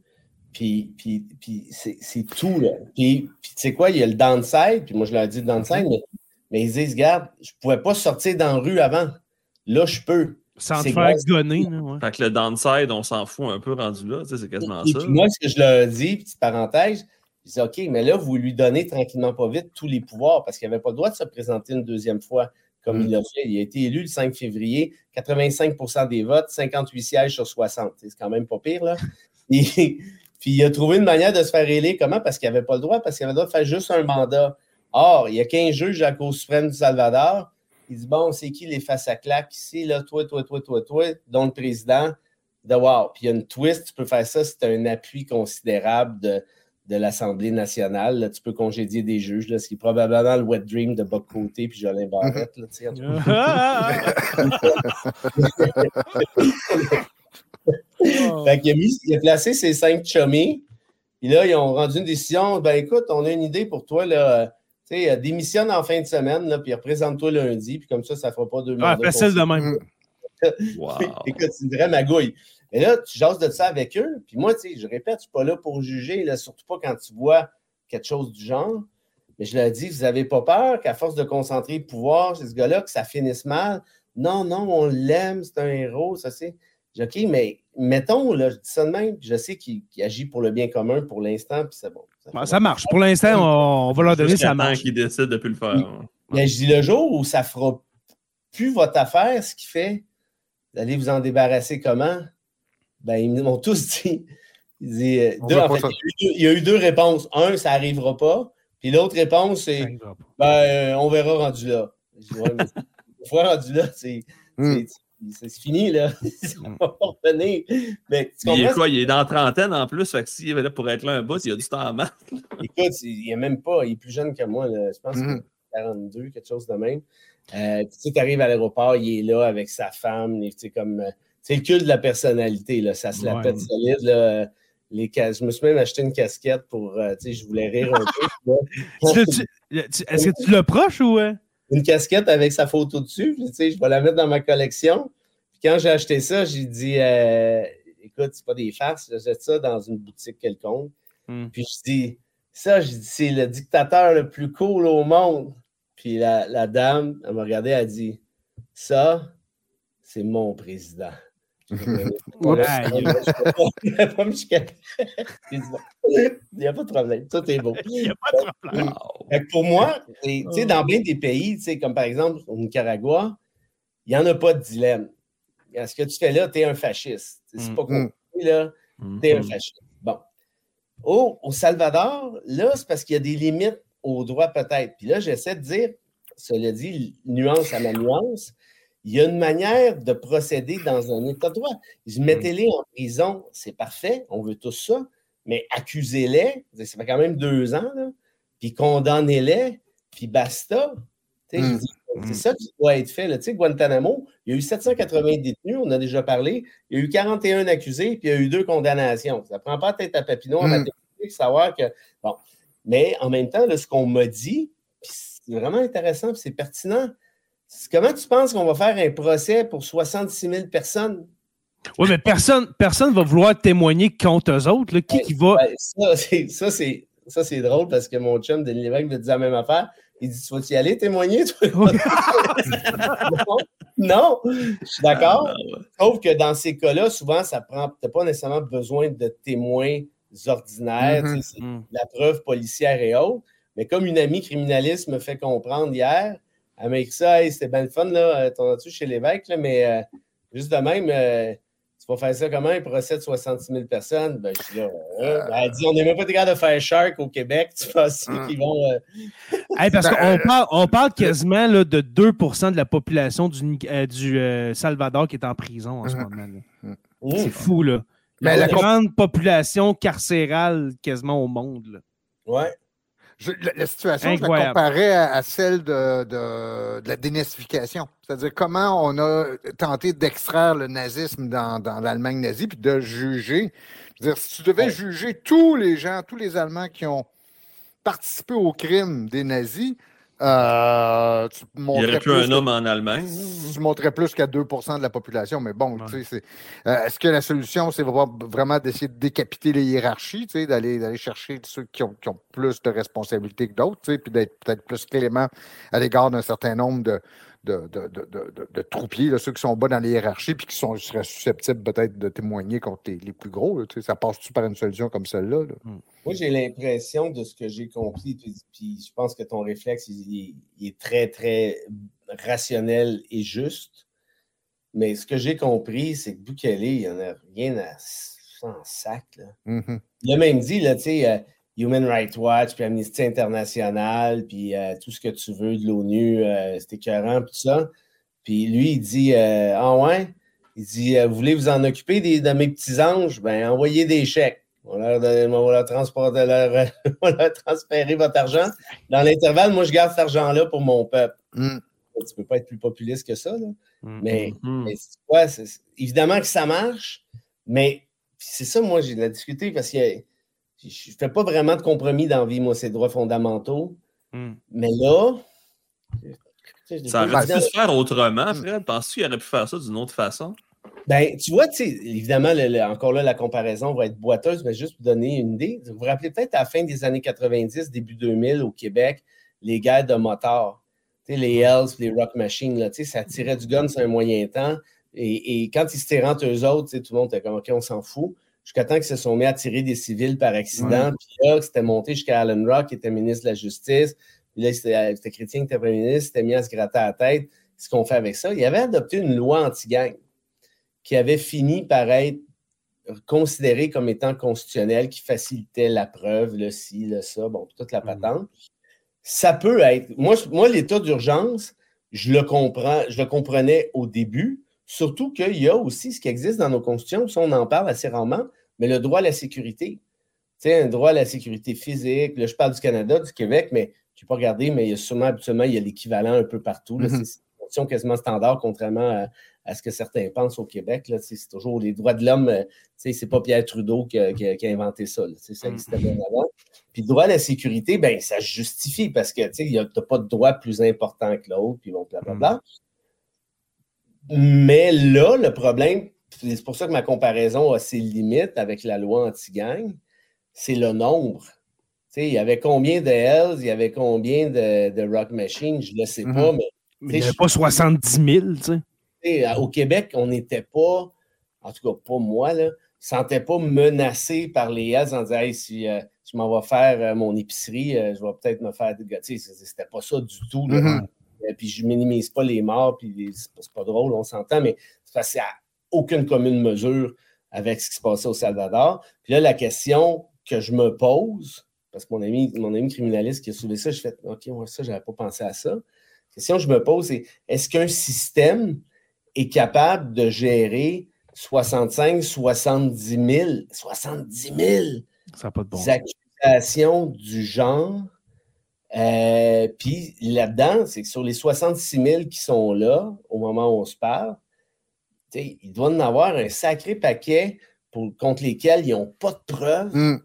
puis, puis, puis c'est tout, là. Puis, tu sais quoi, il y a le downside, puis moi je l'ai dit le downside, mais, mais ils disent, regarde, je pouvais pas sortir dans la rue avant. Là, je peux. Sans te faire gonner. Fait que le downside, on s'en fout un peu rendu là, c'est quasiment ça. Puis moi, ce que je leur dis, petite parenthèse, je dis, OK, mais là, vous lui donnez tranquillement pas vite tous les pouvoirs parce qu'il n'avait pas le droit de se présenter une deuxième fois comme mm. il l'a fait. Il a été élu le 5 février, 85% des votes, 58 sièges sur 60. C'est quand même pas pire, là. Et, puis il a trouvé une manière de se faire élire. Comment? Parce qu'il n'avait pas le droit, parce qu'il avait le droit de faire juste un mandat. Or, il y a 15 juges à la Cour suprême du Salvador. Il dit Bon, c'est qui les face à claque ici, là, toi, toi, toi, toi, toi, dont le président. De wow. Puis il y a une twist, tu peux faire ça, c'est un appui considérable de, de l'Assemblée nationale. tu peux congédier des juges, là, ce qui est probablement le wet dream de Bob Côté puis Jolin Barrette. Fait il, a mis, il a placé ses cinq chummies. Puis là, ils ont rendu une décision. Ben écoute, on a une idée pour toi. Là. Sais, démissionne en fin de semaine, là, puis représente-toi lundi. Puis comme ça, ça ne fera pas deux mois. Ah, facile de même. wow. écoute, c'est une vraie magouille. Mais là, tu jases de ça avec eux. Puis moi, tu sais, je répète, je ne suis pas là pour juger, là, surtout pas quand tu vois quelque chose du genre. Mais je leur ai dit, vous n'avez pas peur qu'à force de concentrer le pouvoir chez ce gars-là, que ça finisse mal? Non, non, on l'aime, c'est un héros, ça c'est. J'ai dit, OK, mais mettons, là, je dis ça de même, je sais qu'il agit pour le bien commun pour l'instant, puis c'est bon. Ça, ça marche. Pour l'instant, on, va leur donner ça marche. qui décide de plus le faire. Mais je dis le jour où ça fera plus votre affaire, ce qui fait, vous allez vous en débarrasser comment? Ben, ils m'ont tous dit. Ils dit, euh, deux, en fait, il, y a eu deux réponses. Un, ça n'arrivera pas. Puis l'autre réponse, c'est ben, euh, on verra rendu là. Je dis, ouais, mais une fois rendu là, c'est. Hmm c'est fini, là. on va pas revenir. Mais, il est quoi? Il est dans la trentaine en plus. Fait que s'il avait là pour être là un bout, il a du temps à mettre. Écoute, il n'est même pas. Il est plus jeune que moi. Là. Je pense qu'il a 42, quelque chose de même. Euh, tu arrives à l'aéroport, il est là avec sa femme. comme. Euh, c'est le culte de la personnalité. Là. Ça se la pète solide. Là. Les Je me suis même acheté une casquette pour. Euh, sais, je voulais rire un peu. Est-ce que tu l'as proche ou une casquette avec sa photo dessus. Tu sais, je vais la mettre dans ma collection. Puis quand j'ai acheté ça, j'ai dit euh, écoute, c'est pas des farces, j'achète ça dans une boutique quelconque. Hmm. Puis je dis ça, je dis c'est le dictateur le plus cool au monde. Puis la, la dame, elle m'a regardé, elle a dit ça, c'est mon président. Il n'y a pas de problème. Tout est beau. Il n'y a pas de problème. Pour moi, dans bien des pays, comme par exemple au Nicaragua, il n'y en a pas de dilemme. Ce que tu fais là, tu es un fasciste. C'est pas mm. compliqué, là. Tu es un mm-hmm. fasciste. Bon. Au, au Salvador, là, c'est parce qu'il y a des limites aux droits, peut-être. Puis là, j'essaie de dire, cela dit, nuance à ma nuance, il y a une manière de procéder dans un état de droit. Hmm. Mettez-les en prison, c'est parfait, on veut tout ça, mais accusez-les, ça fait quand même deux ans, puis condamnez-les, puis basta. Hmm. C'est hmm. ça qui doit être fait. Là. Guantanamo, il y a eu 780 détenus, on a déjà parlé. Il y a eu 41 accusés, puis il y a eu deux condamnations. Ça ne prend pas tête à Papineau en mathématiques, savoir que. Bon. Mais en même temps, ce qu'on m'a dit, c'est vraiment intéressant, c'est pertinent. Comment tu penses qu'on va faire un procès pour 66 000 personnes? Oui, mais personne ne personne va vouloir témoigner contre eux autres. Qui, qui va. ça, c'est drôle parce que mon chum Denis Lévesque me dit la même affaire. Il dit Tu vas-y aller témoigner, toi? non, je suis d'accord. Ah, Sauf que dans ces cas-là, souvent, ça prend. Tu n'as pas nécessairement besoin de témoins ordinaires, mm-hmm. mm. la preuve policière et autres. Mais comme une amie criminaliste me fait comprendre hier, écrit ça, c'était bien le fun, là, euh, t'en as-tu chez l'évêque, là, mais euh, juste de même, euh, tu vas faire ça comment, un procès de 66 000 personnes? Ben, je suis là, elle dit, on n'est même pas capable de faire Shark au Québec, tu penses hum. qu'ils vont... parce qu'on ben, parle, on parle quasiment là, de 2% de la population du, du Salvador qui est en prison en ce hum. moment. Hum. C'est fou, là. Mais la grande population carcérale quasiment au monde. Là. Ouais la, situation, je la comparais à, celle de, la dénazification. C'est-à-dire comment on a tenté d'extraire le nazisme dans, l'Allemagne nazie, puis de juger. dire, si tu devais juger tous les gens, tous les Allemands qui ont participé au crime des nazis, euh, il y aurait plus un homme en Allemagne. Je montrais plus qu'à 2% de la population, mais bon, c'est, euh, est-ce que la solution, c'est vraiment d'essayer de décapiter les hiérarchies, d'aller, d'aller chercher ceux qui ont, qui ont, plus de responsabilités que d'autres, puis d'être peut-être plus clément à l'égard d'un certain nombre de, de, de, de, de troupiers, ceux qui sont bas dans les hiérarchies puis qui sont, seraient susceptibles peut-être de témoigner contre les, plus gros. ça passe-tu par une solution comme celle-là? Hmm. Moi, j'ai l'impression de ce que j'ai compris, puis, je pense que ton réflexe il, est très, très rationnel et juste. Mais ce que j'ai compris, c'est que Bukele, il n'y en a rien à s'en sac. Là. Mm-hmm. Il a même dit, là, tu sais, euh, Human Rights Watch, puis Amnesty International, puis euh, tout ce que tu veux de l'ONU, euh, c'était écœurant, tout ça. Puis lui, il dit euh, Ah ouais Il dit Vous voulez vous en occuper des, de mes petits anges? Ben, envoyez des chèques. On va leur, transporter, leur, transférer votre argent. Dans l'intervalle, moi, je garde cet argent-là pour mon peuple. Mm. Tu ne peux pas être plus populiste que ça. Là. Mm. Mais, mm. c'est évidemment que ça marche, mais c'est ça, moi, j'ai de la discuter parce que je ne fais pas vraiment de compromis dans vie, moi, ces droits fondamentaux. Hmm. Mais là. Ça aurait pu se faire autrement, hmm. Fred. Penses-tu qu'il aurait pu faire ça d'une autre façon? Ben, tu vois, évidemment, encore là, la comparaison va être boiteuse, mais juste pour donner une idée, vous vous rappelez peut-être à la fin des années 90, début 2000 au Québec, les guerres de motards, les Hells, les Rock Machines, là, ça tirait du gun sur un moyen temps. Et, quand ils se tiraient entre eux autres, tout le monde était comme OK, on s'en fout. Jusqu'à temps qu'ils se sont mis à tirer des civils par accident. Puis là, c'était monté jusqu'à Alan Rock, qui était ministre de la Justice. Puis là, c'était Chrétien qui était premier ministre, c'était mis à se gratter la tête. Ce qu'on fait avec ça, il avait adopté une loi anti-gang qui avait fini par être considérée comme étant constitutionnelle, qui facilitait la preuve, le ci, le ça, bon, toute la mm. patente. Ça peut être. Moi, moi l'état d'urgence, je le comprends, je le comprenais au début, surtout qu'il y a aussi ce qui existe dans nos constitutions, on en parle assez rarement, mais le droit à la sécurité. Tu sais, un droit à la sécurité physique. Là, je parle du Canada, du Québec, mais je n'ai pas regardé, mais il y a sûrement habituellement, il y a l'équivalent un peu partout. Mm-hmm. C'est une constitution quasiment standard, contrairement à, à ce que certains pensent au Québec. C'est toujours les droits de l'homme, euh, c'est pas Pierre Trudeau qui a, inventé ça. Ça mm. existait bien avant. Puis le droit à la sécurité, ben, ça se justifie parce que tu n'as pas de droit plus important que l'autre, puis bon, blablabla. Mais là, le problème, c'est pour ça que ma comparaison a ses limites avec la loi anti-gang, c'est le nombre. il y avait combien de Hells, il y avait combien de, Rock Machine, je ne le sais mm-hmm. pas, mais. il n'y avait pas 70 000, tu sais au Québec, on n'était pas, en tout cas pas moi, là, ne sentais pas menacé par les Hells en disant si euh, je m'en vais faire euh, mon épicerie, euh, je vais peut-être me faire des C'était pas ça du tout. Mm-hmm. Puis je minimise pas les morts, puis c'est pas drôle, on s'entend, mais c'est à aucune commune mesure avec ce qui se passait au Salvador. Puis là, la question que je me pose, parce que mon ami, mon ami criminaliste qui a soulevé ça, je fais OK, moi, ça, j'avais pas pensé à ça. La question que je me pose, c'est est-ce qu'un système est capable de gérer 65, 70 000, 70 000 accusations du genre. Euh, puis là-dedans, c'est que sur les 66 000 qui sont là, au moment où on se parle, il doit en avoir un sacré paquet pour, contre lesquels ils n'ont pas de preuves. Hmm.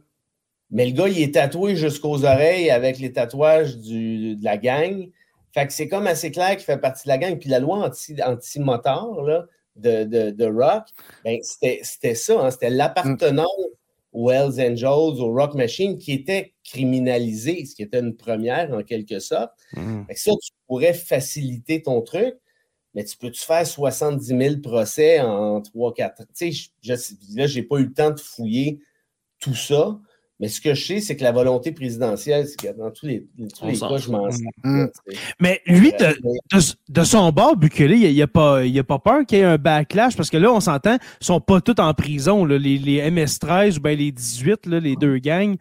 Mais le gars, il est tatoué jusqu'aux oreilles avec les tatouages de la gang. Fait que c'est comme assez clair qu'il fait partie de la gang. Puis la loi anti-moteur de, de, Rock, ben, c'était ça. Hein. c'était l'appartenance aux Hells Angels, aux Rock Machine qui était criminalisé, ce qui était une première en quelque sorte. Mm. ça, tu pourrais faciliter ton truc, mais tu peux-tu faire 70 000 procès en 3-4 Tu sais, là, je n'ai pas eu le temps de fouiller tout ça. Mais ce que je sais, c'est que la volonté présidentielle, c'est que dans tous les, cas, je m'en mm. Mais lui, de, son bord, Bukele, il n'y a, pas, a pas peur qu'il y ait un backlash parce que là, on s'entend, ils ne sont pas tous en prison. les, MS-13 ou bien les 18, les deux gangs.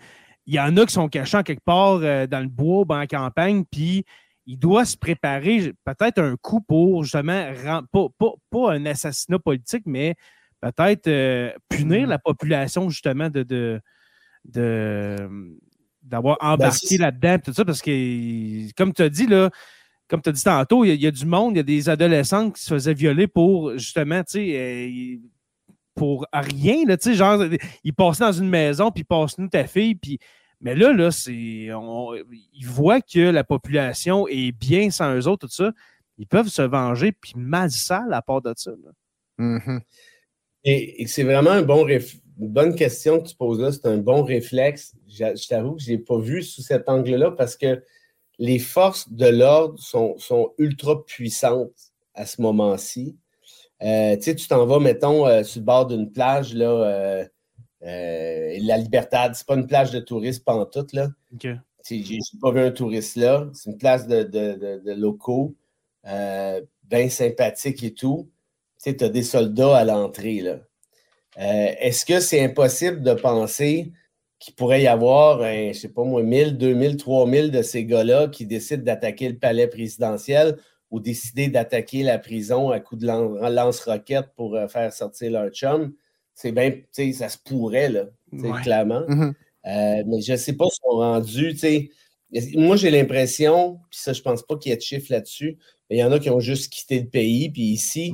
Il y en a qui sont cachés quelque part euh, dans le bois, ben, en campagne, puis il doit se préparer peut-être un coup pour justement, pas, pas, un assassinat politique, mais peut-être euh, punir mm. la population justement de de d'avoir ben, embarqué là-dedans, tout ça, parce que, comme tu as dit, là, comme tu as dit tantôt, il y, a, du monde, il y a des adolescents qui se faisaient violer pour, justement, tu sais, euh, pour rien, là, tu sais, genre, ils passaient dans une maison, puis passent nous ta fille, puis... Mais là, là, c'est... Ils voient que la population est bien sans eux autres, tout ça. Ils peuvent se venger, puis mal ça à part de ça. Mm-hmm. Et, c'est vraiment un bon réflexe une bonne question que tu poses là. C'est un bon réflexe. Je, t'avoue que je n'ai pas vu sous cet angle-là parce que les forces de l'ordre sont, ultra puissantes à ce moment-ci. Euh, tu sais, tu t'en vas, mettons, euh, sur le bord d'une plage, là, euh, la Libertad, c'est pas une plage de touristes pantoute, là. OK. J'ai pas vu un touriste là. C'est une place de, de locaux, bien sympathique et tout. Tu sais, tu as des soldats à l'entrée, là. Euh, est-ce que c'est impossible de penser qu'il pourrait y avoir, je ne sais pas moi, 1000, 2000, 3000 de ces gars-là qui décident d'attaquer le palais présidentiel ou décider d'attaquer la prison à coup de lance-roquette pour euh, faire sortir leur chum? C'est bien, tu sais, ça se pourrait, là, clairement. Mm-hmm. Euh, mais je ne sais pas si on rendu, tu sais. Moi, j'ai l'impression, puis ça, je ne pense pas qu'il y ait de chiffres là-dessus, il y en a qui ont juste quitté le pays. Puis ici,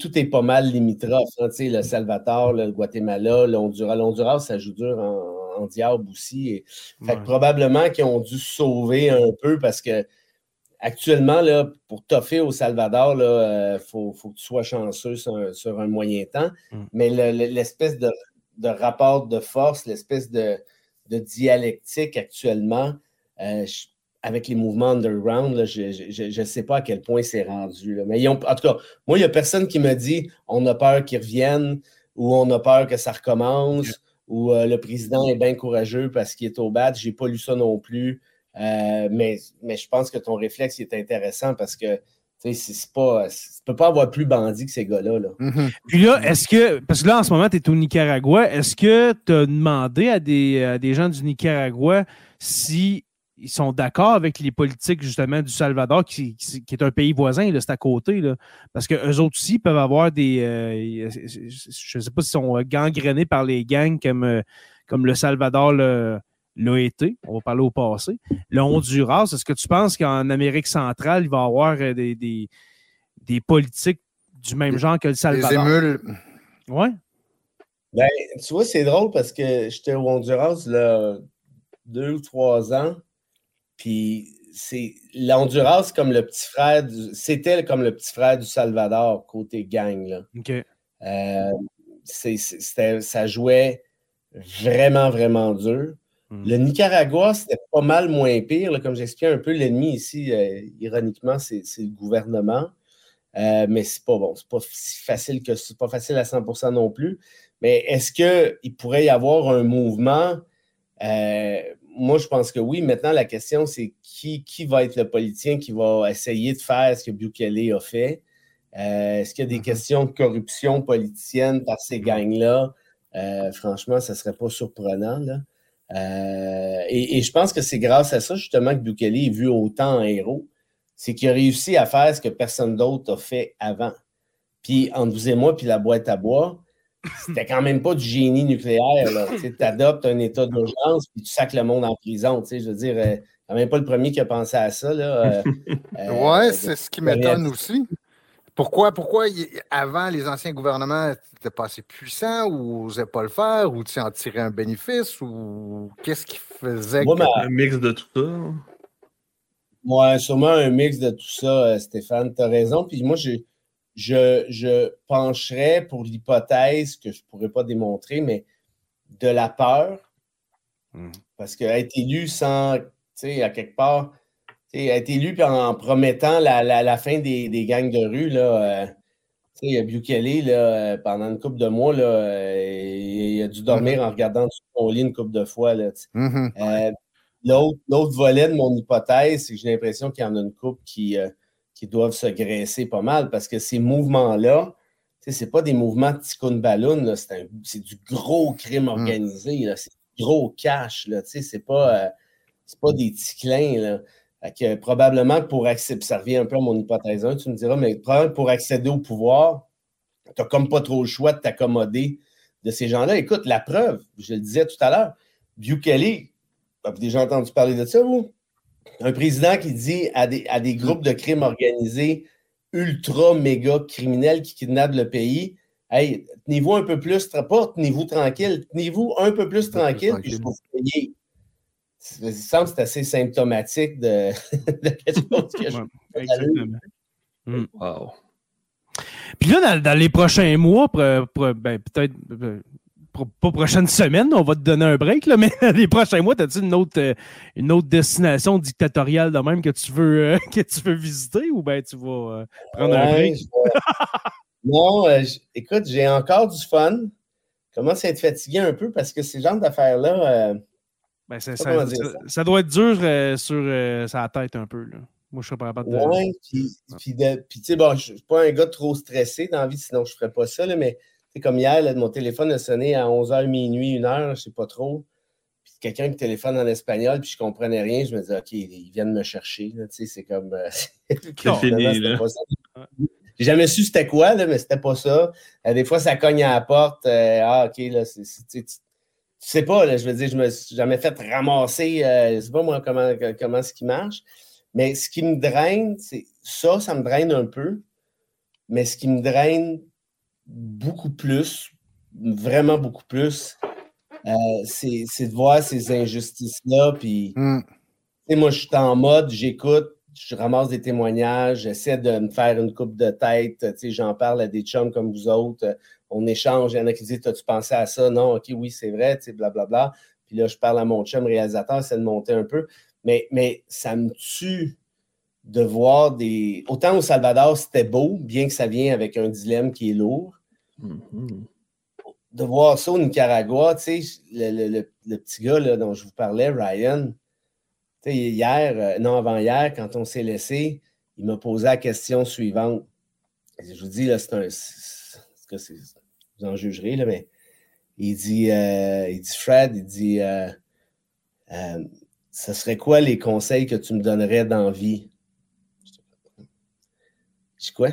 tout est pas mal limitrophe. Hein, le Salvador, le Guatemala, l'Honduras. L'Honduras, ça joue dur en, diable aussi. Et, probablement qu'ils ont dû sauver un peu parce que actuellement, là, pour toffer au Salvador, il euh, faut, que tu sois chanceux sur un, moyen temps. Mm. Mais l'espèce de, rapport de force, l'espèce de, dialectique actuellement, euh, avec les mouvements underground, je ne sais pas à quel point c'est rendu. Mais en tout cas, moi, il n'y a personne qui me dit on a peur qu'ils reviennent ou on a peur que ça recommence ou euh, le président est bien courageux parce qu'il est au bat. Je n'ai pas lu ça non plus. Euh, mais, mais je pense que ton réflexe est intéressant parce que c'est pas, tu ne peux pas avoir plus bandit que ces gars-là. Là. Mm-hmm. Puis là, est-ce que, parce que là, en ce moment, tu es au Nicaragua, est-ce que tu as demandé à des, des, gens du Nicaragua si ils sont d'accord avec les politiques justement du Salvador, qui, est un pays voisin, c'est à côté. Là, parce qu'eux autres aussi peuvent avoir des. Euh, je ne sais pas s'ils sont gangrénés par les gangs comme, euh, comme le Salvador l'a été. On va parler au passé. Le Honduras, est-ce que tu penses qu'en Amérique centrale, il va y avoir euh, des, des, politiques du même genre que le Salvador? Des émules. Oui. Ben, tu vois, c'est drôle parce que j'étais au Honduras là, deux ou trois ans. Puis c'est l'Honduras comme le petit frère, c'était comme le petit frère du Salvador côté gang. Là. Euh, ça jouait vraiment, vraiment dur. Hmm. Le Nicaragua, c'était pas mal moins pire. comme j'expliquais un peu, l'ennemi ici, euh, ironiquement, c'est le gouvernement. Euh, mais c'est pas bon, c'est pas si facile que c'est pas facile à 100% non plus. Mais est-ce qu'il pourrait y avoir un mouvement moi, je pense que oui. Maintenant, la question, c'est qui, qui va être le politicien qui va essayer de faire ce que Bukele a fait? Euh, est-ce qu'il y a des mm-hmm. questions de corruption politicienne par ces gangs-là? Euh, franchement, ça ne serait pas surprenant. Euh, et, je pense que c'est grâce à ça, justement, que Bukele est vu autant en héros. C'est qu'il a réussi à faire ce que personne d'autre a fait avant. Puis, entre vous et moi, puis la boîte à bois, c'était quand même pas du génie nucléaire. Tu adoptes un état d'urgence puis tu sacs le monde en prison. Je veux dire, euh, quand même pas le premier qui a pensé à ça. Là, euh, euh, ouais, c'est ce qui m'étonne aussi. Pourquoi, pourquoi avant, les anciens gouvernements n'étaient pas assez puissants ou n'osaient pas le faire ou tu en tirais un bénéfice ou qu'est-ce qui faisait Un mix de tout ça. Moi, sûrement un mix de tout ça, Stéphane. Tu as raison. Puis moi, j'ai je, je pencherais pour l'hypothèse que je ne pourrais pas démontrer, mais de la peur. Hmm. Parce qu'être élu sans, tu sais, à quelque part, être élu en promettant la, la, fin des, des, gangs de rue, là, euh, tu sais, Bukele, là, euh, pendant une couple de mois, là, euh, il a dû dormir hmm. en regardant son lit une couple de fois. Là, mm-hmm. L'autre volet de mon hypothèse, c'est que j'ai l'impression qu'il y en a une couple qui qui doivent se graisser pas mal parce que ces mouvements-là, ce n'est pas des mouvements de ticoun ballon, c'est du gros crime hmm. organisé, c'est du gros cash. Ce n'est pas, euh, pas des ticlins. Que, probablement pour accéder, ça revient un peu à mon hypothèse 1, tu me diras, mais probablement pour accéder au pouvoir, tu n'as comme pas trop le choix de t'accommoder de ces gens-là. Écoute, la preuve, je le disais tout à l'heure, Bukele, avez-vous déjà entendu parler de ça, vous? Un président qui dit à des, à des groupes de crimes organisés ultra méga criminels qui kidnappent le pays Hey, tenez-vous un peu plus, pas tenez-vous tranquille, tenez-vous un peu plus tranquille, puis je vais vous payer. Ça me semble que c'est assez symptomatique de, de quelque chose que je hmm. Wow. Puis là, dans, les prochains mois, ben, peut-être euh, pas prochaine semaine, on va te donner un break, là, mais les prochains mois, as-tu une autre, euh, une autre destination dictatoriale de même que tu veux, euh, que tu veux visiter ou bien tu vas euh, prendre un break? non, écoute, j'ai encore du fun. Je commence à être fatigué un peu parce que ces genres d'affaires-là. Ben, ça, ça, doit être dur sur sa tête un peu. Là. Moi, je serais pas capable de. Oui, puis, tu sais, bon, je suis pas un gars trop stressé dans la vie, sinon je ne ferais pas ça, là, mais c'est comme hier, mon téléphone a sonné à 11h, minuit, 1h, je ne sais pas trop. Puis quelqu'un qui téléphone en espagnol, puis je ne comprenais rien. Je me disais, OK, ils viennent me chercher. c'est comme. Euh, c'est fini, là. J'ai jamais su c'était quoi, là, mais c'était pas ça. Euh, des fois, ça cogne à la porte. Euh, ah, OK, là, c'est. Tu sais pas, là, je veux dire, je me suis jamais fait ramasser. je sais pas moi comment, comment ce qui marche. Mais ce qui me draine, c'est ça, ça me draine un peu. Mais ce qui me draine beaucoup plus, vraiment beaucoup plus, euh, c'est de voir ces injustices-là. Puis, hmm. moi, je suis en mode, j'écoute, je ramasse des témoignages, j'essaie de me faire une coupe de tête, j'en parle à des chums comme vous autres, on échange, il y en a qui disent As-tu pensé à ça? Non, ok, oui, c'est vrai, blablabla. Bla, bla. Puis là, je parle à mon chum réalisateur, c'est de monter un peu. Mais, mais ça me tue de voir des. Autant au Salvador, c'était beau, bien que ça vienne avec un dilemme qui est lourd. Mm-hmm. De voir ça au Nicaragua, tu sais, le, petit gars là, dont je vous parlais, Ryan, hier, euh, non, avant-hier, quand on s'est laissé, il m'a posé la question suivante. Je vous dis, là, c'est un. vous en jugerez, là, mais il dit, euh, il dit Fred, il dit euh, Ce serait quoi les conseils que tu me donnerais dans vie? Je dis quoi?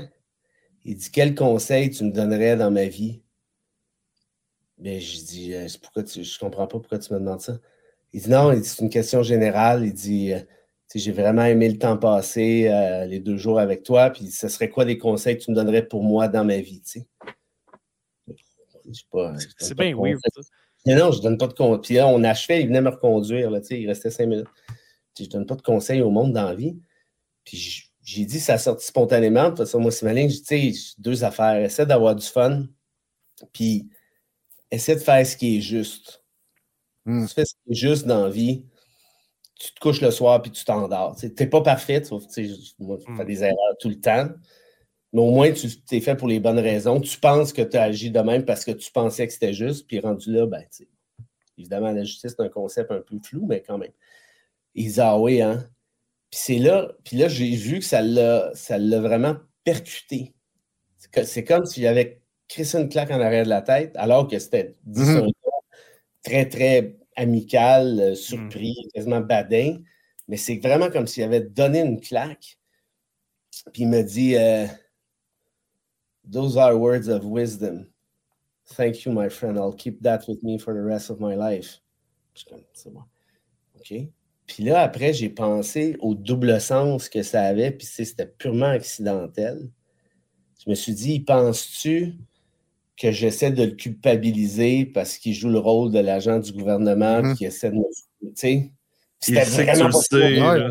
Il dit Quel conseil tu me donnerais dans ma vie? Ben, je dis pourquoi tu, Je comprends pas pourquoi tu me demandes ça. Il dit non, c'est une question générale. Il dit euh, j'ai vraiment aimé le temps passé, euh, les deux jours avec toi, puis ce serait quoi des conseils que tu me donnerais pour moi dans ma vie, tu C'est bien weird, Mais non, je ne donne pas de conseils. Puis là, on achevait, il venait me reconduire, là, il restait cinq minutes. je ne donne pas de conseils au monde dans la vie. Puis j'ai dit, ça a sorti spontanément. De toute façon, moi, c'est malin. Je dis, deux affaires. Essaie d'avoir du fun, puis essaie de faire ce qui est juste. Hmm. Tu fais ce qui est juste dans la vie. Tu te couches le soir puis tu t'endors. Tu n'es pas parfait. Tu moi, je fais hmm. des erreurs tout le temps. Mais au moins, tu t'es fait pour les bonnes raisons. Tu penses que tu as agi de même parce que tu pensais que c'était juste. Puis rendu là, ben, évidemment, la justice, c'est un concept un peu flou, mais quand même. Ils ah oui, hein. Puis c'est là, puis là, j'ai vu que ça l'a, ça l'a vraiment percuté. C'est comme si j'avais crissé une claque en arrière de la tête, alors que c'était mm très, très amical, euh, surpris, mm. quasiment badin. Mais c'est vraiment comme s'il avait donné une claque. Puis il me dit euh, Those are words of wisdom. Thank you, my friend. I'll keep that with me for the rest of my life. c'est bon. OK. Puis là, après, j'ai pensé au double sens que ça avait, puis c'était purement accidentel. Je me suis dit, penses-tu que j'essaie de le culpabiliser parce qu'il joue le rôle de l'agent du gouvernement mm-hmm. qui essaie de me. Tu sais, c'était vraiment pas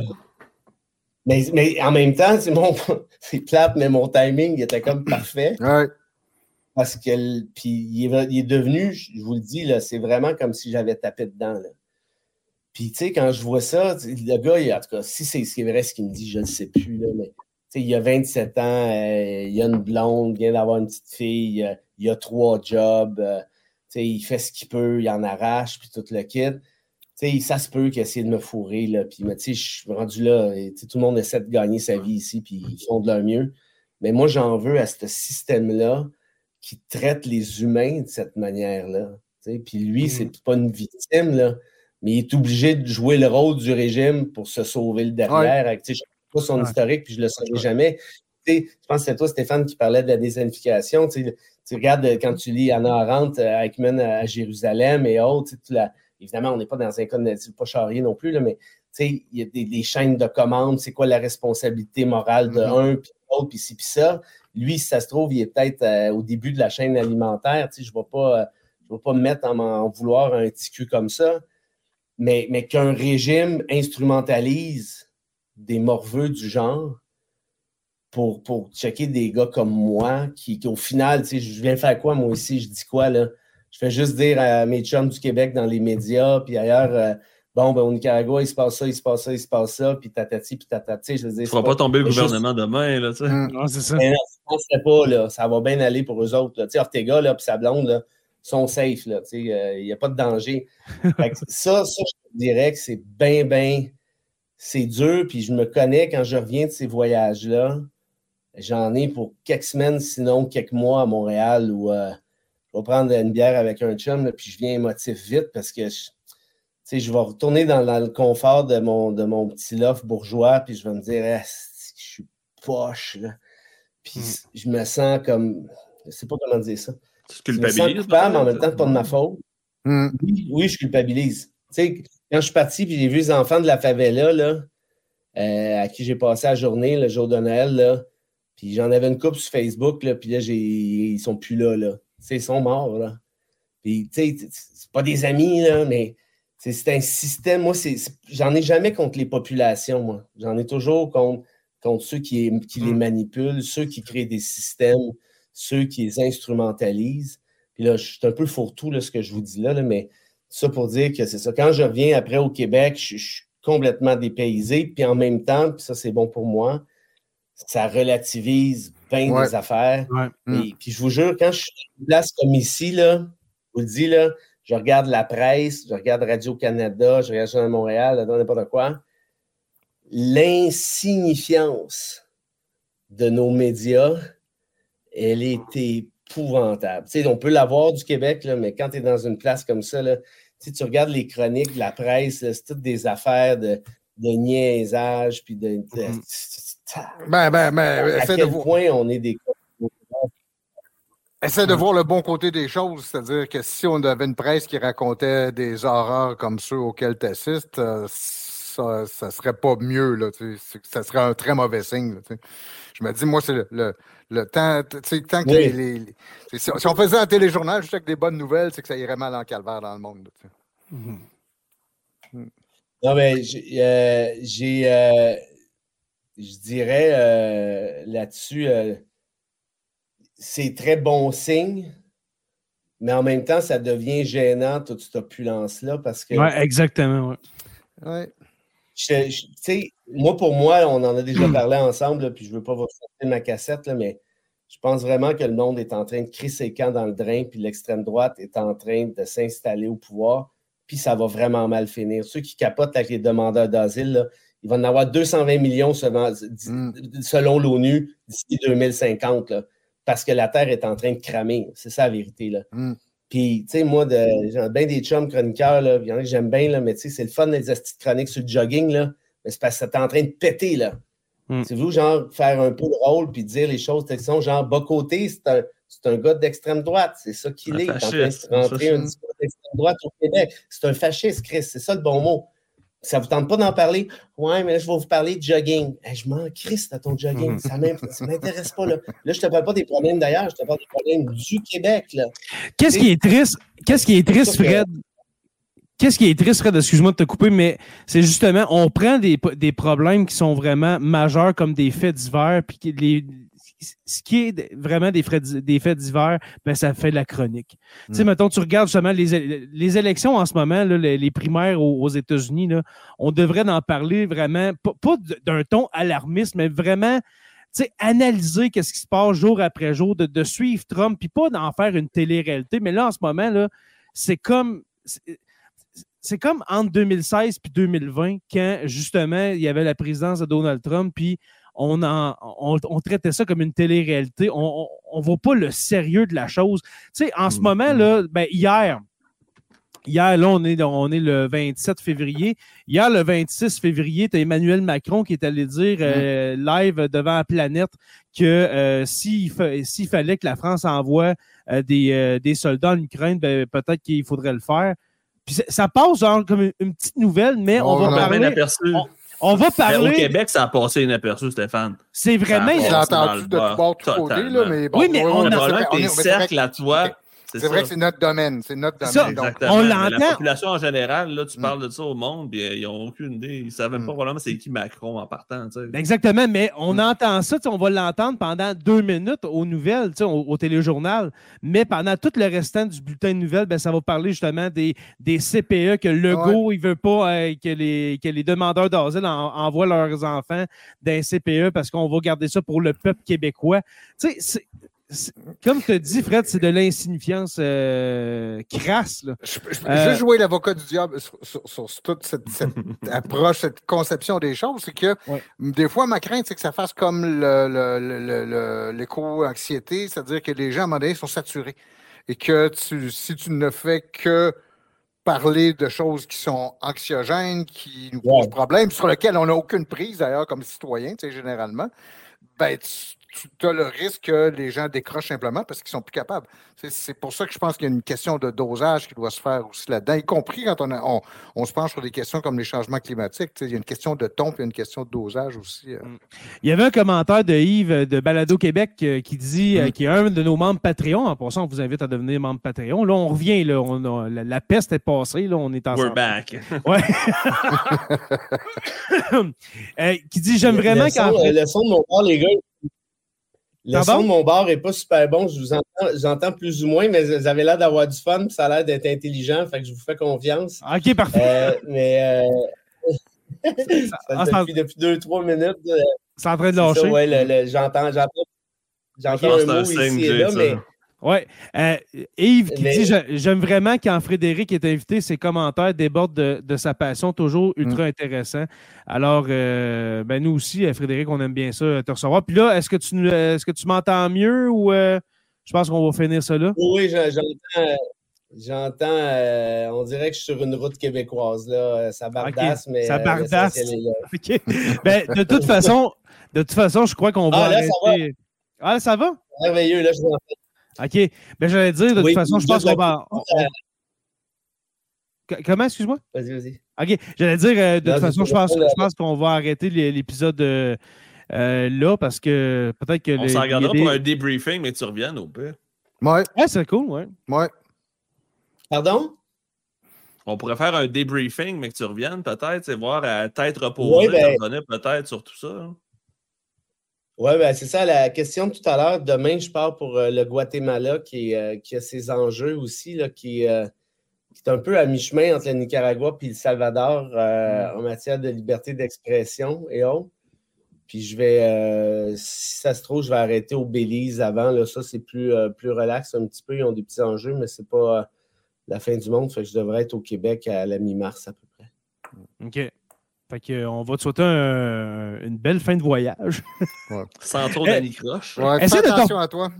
mais, mais, en même temps, c'est mon c'est plate, mais mon timing était comme parfait. Parce que puis il est, il est, devenu, je vous le dis, là, c'est vraiment comme si j'avais tapé dedans. Là. Puis tu sais, quand je vois ça, le gars, en tout cas, si c'est vrai ce qu'il me dit, je ne sais plus, là, mais il a 27 ans, euh, il a une blonde, il vient d'avoir une petite fille, euh, il a trois jobs, euh, il fait ce qu'il peut, il en arrache, puis tout le kit. ça se peut qu'il essaie de me fourrer, là, puis je suis rendu là, et, tout le monde essaie de gagner sa vie ici, puis ils font de leur mieux. Mais moi, j'en veux à ce système-là qui traite les humains de cette manière-là. Puis lui, c'est pas une victime, là, mais il est obligé de jouer le rôle du régime pour se sauver le derrière. je ne sais pas son historique, puis je ne le saurai jamais. je pense que c'est toi, Stéphane, qui parlait de la désignification tu regardes euh, quand tu lis Anna Arendt, euh, Eichmann à Jérusalem et autres, évidemment, on n'est pas dans un cas de pas charrier non plus, là, mais il y a des, chaînes de commandes, c'est quoi la responsabilité morale de mm-hmm. un, puis l'autre, puis ci, puis ça. Lui, si ça se trouve, il est peut-être euh, au début de la chaîne alimentaire. Je ne vais, pas, pas me mettre en, en, vouloir un petit cul comme ça, mais, mais qu'un régime instrumentalise des morveux du genre, pour, pour checker des gars comme moi qui, au final, tu sais, je viens faire quoi moi aussi? Je dis quoi là? Je fais juste dire à mes chums du Québec dans les médias, puis ailleurs, euh, bon, ben, au Nicaragua, il se passe ça, il se passe ça, il se passe ça, puis tatati, puis tatati. Je veux dire, ne pas, tomber le gouvernement demain, là, tu sais. Non, c'est ça. Mais non, je pas, là. Ça va bien aller pour eux autres. Tu sais, Ortega, là, puis sa blonde, là, sont safe, euh, il n'y a pas de danger. ça, ça, je dirais que c'est bien, bien. C'est dur, puis je me connais quand je reviens de ces voyages-là J'en ai pour quelques semaines, sinon quelques mois à Montréal où euh, je vais prendre une bière avec un chum, puis je viens émotif vite parce que je, je vais retourner dans, le confort de mon, de mon petit loft bourgeois, puis je vais me dire, ah, je suis poche. Là? Puis hmm. je me sens comme. Je ne sais pas comment dire ça. Tu culpabilises? Je me sens coupable, mais en même temps, pas de ma faute. Hmm. Oui, je culpabilise. sais, quand je suis parti, puis j'ai vu les enfants de la favela, là, euh, à qui j'ai passé la journée, le jour de Noël, là, puis j'en avais une coupe sur Facebook, là, puis là, ils sont plus là, là. ils sont morts, là. Puis, tu sais, c'est pas des amis, là, mais c'est un système. Moi, j'en ai jamais contre les populations, moi. J'en ai toujours contre, contre ceux qui, qui les mm. manipulent, ceux qui créent des systèmes, ceux qui les instrumentalisent. Puis là, je suis un peu fourre-tout, ce que je vous dis là, mais ça pour dire que c'est ça. Quand je reviens après au Québec, je, suis complètement dépaysé. Puis en même temps, puis ça, c'est bon pour moi, ça relativise bien des affaires. Et, mm. puis je vous jure, quand je suis en place comme ici, là, je vous le dis, là, je regarde la presse, je regarde Radio-Canada, je regarde Journal Montréal, n'importe quoi. L'insignifiance de nos médias, elle est épouvantable. On peut l'avoir du Québec, là, mais quand tu es dans une place comme ça, là, tu, regardes les chroniques de la presse, c'est toutes des affaires de, de niaisage, puis de. Mm-hmm. ben, ben, ben, à quel point on est des Essaie de voir le bon côté des choses, c'est-à-dire que si on avait une presse qui racontait des horreurs comme ceux auxquels tu assistes, euh, ça, ça serait pas mieux, là, ça serait un très mauvais signe. je me dis, moi, c'est le, le, temps, tant que les, si, on faisait un téléjournal juste avec des bonnes nouvelles, c'est que ça irait mal en calvaire dans le monde. Mm-hmm. Mm. Non, mais j'ai, euh, euh, je dirais là-dessus, c'est très bon signe, mais en même temps, ça devient gênant, toute cette opulence-là, parce que. Oui, exactement, ouais. Moi, pour moi, on en a déjà parlé ensemble, puis je ne veux pas vous sortir ma cassette, là, mais je pense vraiment que le monde est en train de crier ses camps dans le drain, puis l'extrême droite est en train de s'installer au pouvoir, puis ça va vraiment mal finir. Ceux qui capotent avec les demandeurs d'asile, il va en avoir 220 millions selon, mm. selon l'ONU d'ici 2050. Là parce que la Terre est en train de cramer. C'est ça la vérité. Là. Mm. Puis, tu sais, moi, j'ai bien des chums chroniqueurs, là, il y en a que j'aime bien, là, mais tu sais, c'est le fun des chroniques sur le jogging, là, mais c'est parce que c'est en train de péter, là. Mm. C'est vous, genre, faire un peu de rôle puis dire les choses telles sont, genre, bas côté, c'est un, un, gars d'extrême droite, c'est ça qu'il est. Il est en train de rentrer un discours d'extrême droite au Québec. C'est un fasciste, Chris, c'est ça le bon mot. Ça ne vous tente pas d'en parler? Ouais, mais là, je vais vous parler de jogging. je m'en crisse à ton jogging. Ça ne m'intéresse pas. Là. là, je ne te parle pas des problèmes d'ailleurs, je te parle des problèmes du Québec. Qu'est-ce qui est triste? Qu'est-ce qui est triste, Fred? Qu'est-ce qui est triste, Fred? Excuse-moi de te couper, mais c'est justement, on prend des, des, problèmes qui sont vraiment majeurs comme des faits divers, puis les, ce qui est vraiment des, des faits divers, ben, ça fait de la chronique. Tu sais, hmm. mettons, tu regardes justement les, les élections en ce moment, les, primaires aux, États-Unis, on devrait en parler vraiment, pas, d'un ton alarmiste, mais vraiment analyser qu'est-ce qui se passe jour après jour, de, suivre Trump, puis pas d'en faire une télé-réalité. Mais là, en ce moment, là, c'est comme. C'est comme entre 2016 puis 2020, quand justement il y avait la présidence de Donald Trump, puis on, on, traitait ça comme une télé-réalité. On ne voit pas le sérieux de la chose. Tu sais, en ce mm, moment, là, ben, hier, Hier, là, on est, on est le 27 février. Hier, le 26 février, tu as Emmanuel Macron qui est allé dire euh, mm. live devant la planète que euh, s'il, fallait que la France envoie euh, des, soldats en Ukraine, ben, peut-être qu'il faudrait le faire. Puis ça passe genre comme une, petite nouvelle, mais on, va parler. On va parler. au Québec, ça a passé inaperçu, Stéphane. C'est vraiment. J'ai entendu de tout côté, là, mais bon. Oui, mais on, a. tes cercles à toi c'est vrai que c'est notre domaine. C'est notre domaine. Donc, on l'entend. La population en général, là, tu mm. parles de ça au monde, puis euh, ils n'ont aucune idée. Ils ne savent même pas mm. probablement c'est qui Macron en partant. Exactement, mais on mm. entend ça, on va l'entendre pendant deux minutes aux nouvelles, au, au, téléjournal. Mais pendant tout le restant du bulletin de nouvelles, ben, ça va parler justement des, des CPE que Legault, il ne veut pas euh, que, les, que les demandeurs d'asile envoient leurs enfants d'un CPE parce qu'on va garder ça pour le peuple québécois. Tu sais, comme tu as dit, Fred, c'est de l'insignifiance euh, crasse. Je, je, euh, jouer l'avocat du diable sur, toute cette, approche, cette conception des choses. C'est que des fois, ma crainte, c'est que ça fasse comme l'éco-anxiété, c'est-à-dire que les gens, à un moment donné, sont saturés. Et que si tu ne fais que parler de choses qui sont anxiogènes, qui nous posent problème, sur lesquelles on n'a aucune prise d'ailleurs comme citoyen, généralement, ben, tu as le risque que les gens décrochent simplement parce qu'ils sont plus capables. C'est pour ça que je pense qu'il y a une question de dosage qui doit se faire aussi là-dedans, y compris quand on, on, se penche sur des questions comme les changements climatiques. Il y a une question de ton et une question de dosage aussi. Euh. Mm. Il y avait un commentaire de Yves de Balado Québec euh, qui dit mm. qu'il est un de nos membres Patreon. En passant, on vous invite à devenir membre Patreon. Là, on revient. Là, on la, peste est passée. Là, on est ensemble. We're back. Ouais. qui dit J'aime vraiment quand. Le son de mon les gars, le son de mon bar n'est pas super bon. Je vous entends, j'entends plus ou moins, mais vous avez l'air d'avoir du fun, ça a l'air d'être intelligent, fait que je vous fais confiance. OK, parfait. Euh, mais euh, ça, ah, depuis, depuis, deux, trois minutes. Euh, c'est en train de lâcher. Ouais, j'entends, j'entends, j'entends un mot ici et là, mais oui. Euh, Yves qui dit J'aime vraiment quand Frédéric est invité, ses commentaires débordent de, sa passion, toujours ultra mm. intéressant. Alors, euh, ben nous aussi, euh, Frédéric, on aime bien ça, te recevoir. Puis là, est-ce que tu est-ce que tu m'entends mieux ou je pense qu'on va finir ça là? Oui, j'entends. J'entends, on dirait que je suis sur une route québécoise, là. Ça bardasse, mais. Ça bardasse. ben, de toute façon, de toute façon, je crois qu'on va. Ah, là, ça va. Ah, ça va? Merveilleux, là, je vous en OK. Ben, j'allais dire, de toute façon, je pense qu'on va. Comment, excuse-moi? Vas-y, vas-y. OK. J'allais dire, euh, de toute façon, je pense, je pense qu'on va arrêter l'épisode euh, euh, là parce que peut-être que. On s'en regardera pour un débriefing, mais tu reviennes au pire. Ouais. Ouais, c'est cool, ouais. Ouais. Pardon? On pourrait faire un débriefing, mais que tu reviennes peut-être, c'est voir à tête reposée, ouais, ben... peut-être sur tout ça. Hein. Oui, ben c'est ça la question de tout à l'heure. Demain, je pars pour euh, le Guatemala qui, euh, qui, a ses enjeux aussi, là, qui, euh, qui, est un peu à mi-chemin entre le Nicaragua et le Salvador mm. en matière de liberté d'expression et autres. Puis je vais, si ça se trouve, je vais arrêter au Belize avant. Là, ça, c'est plus, plus relax un petit peu. Ils ont des petits enjeux, mais c'est pas la fin du monde. Fait que je devrais être au Québec à la mi-mars à peu près. OK. Fait que, on va te souhaiter une belle fin de voyage. Sans trop d'anicroche. Ouais, attention à toi.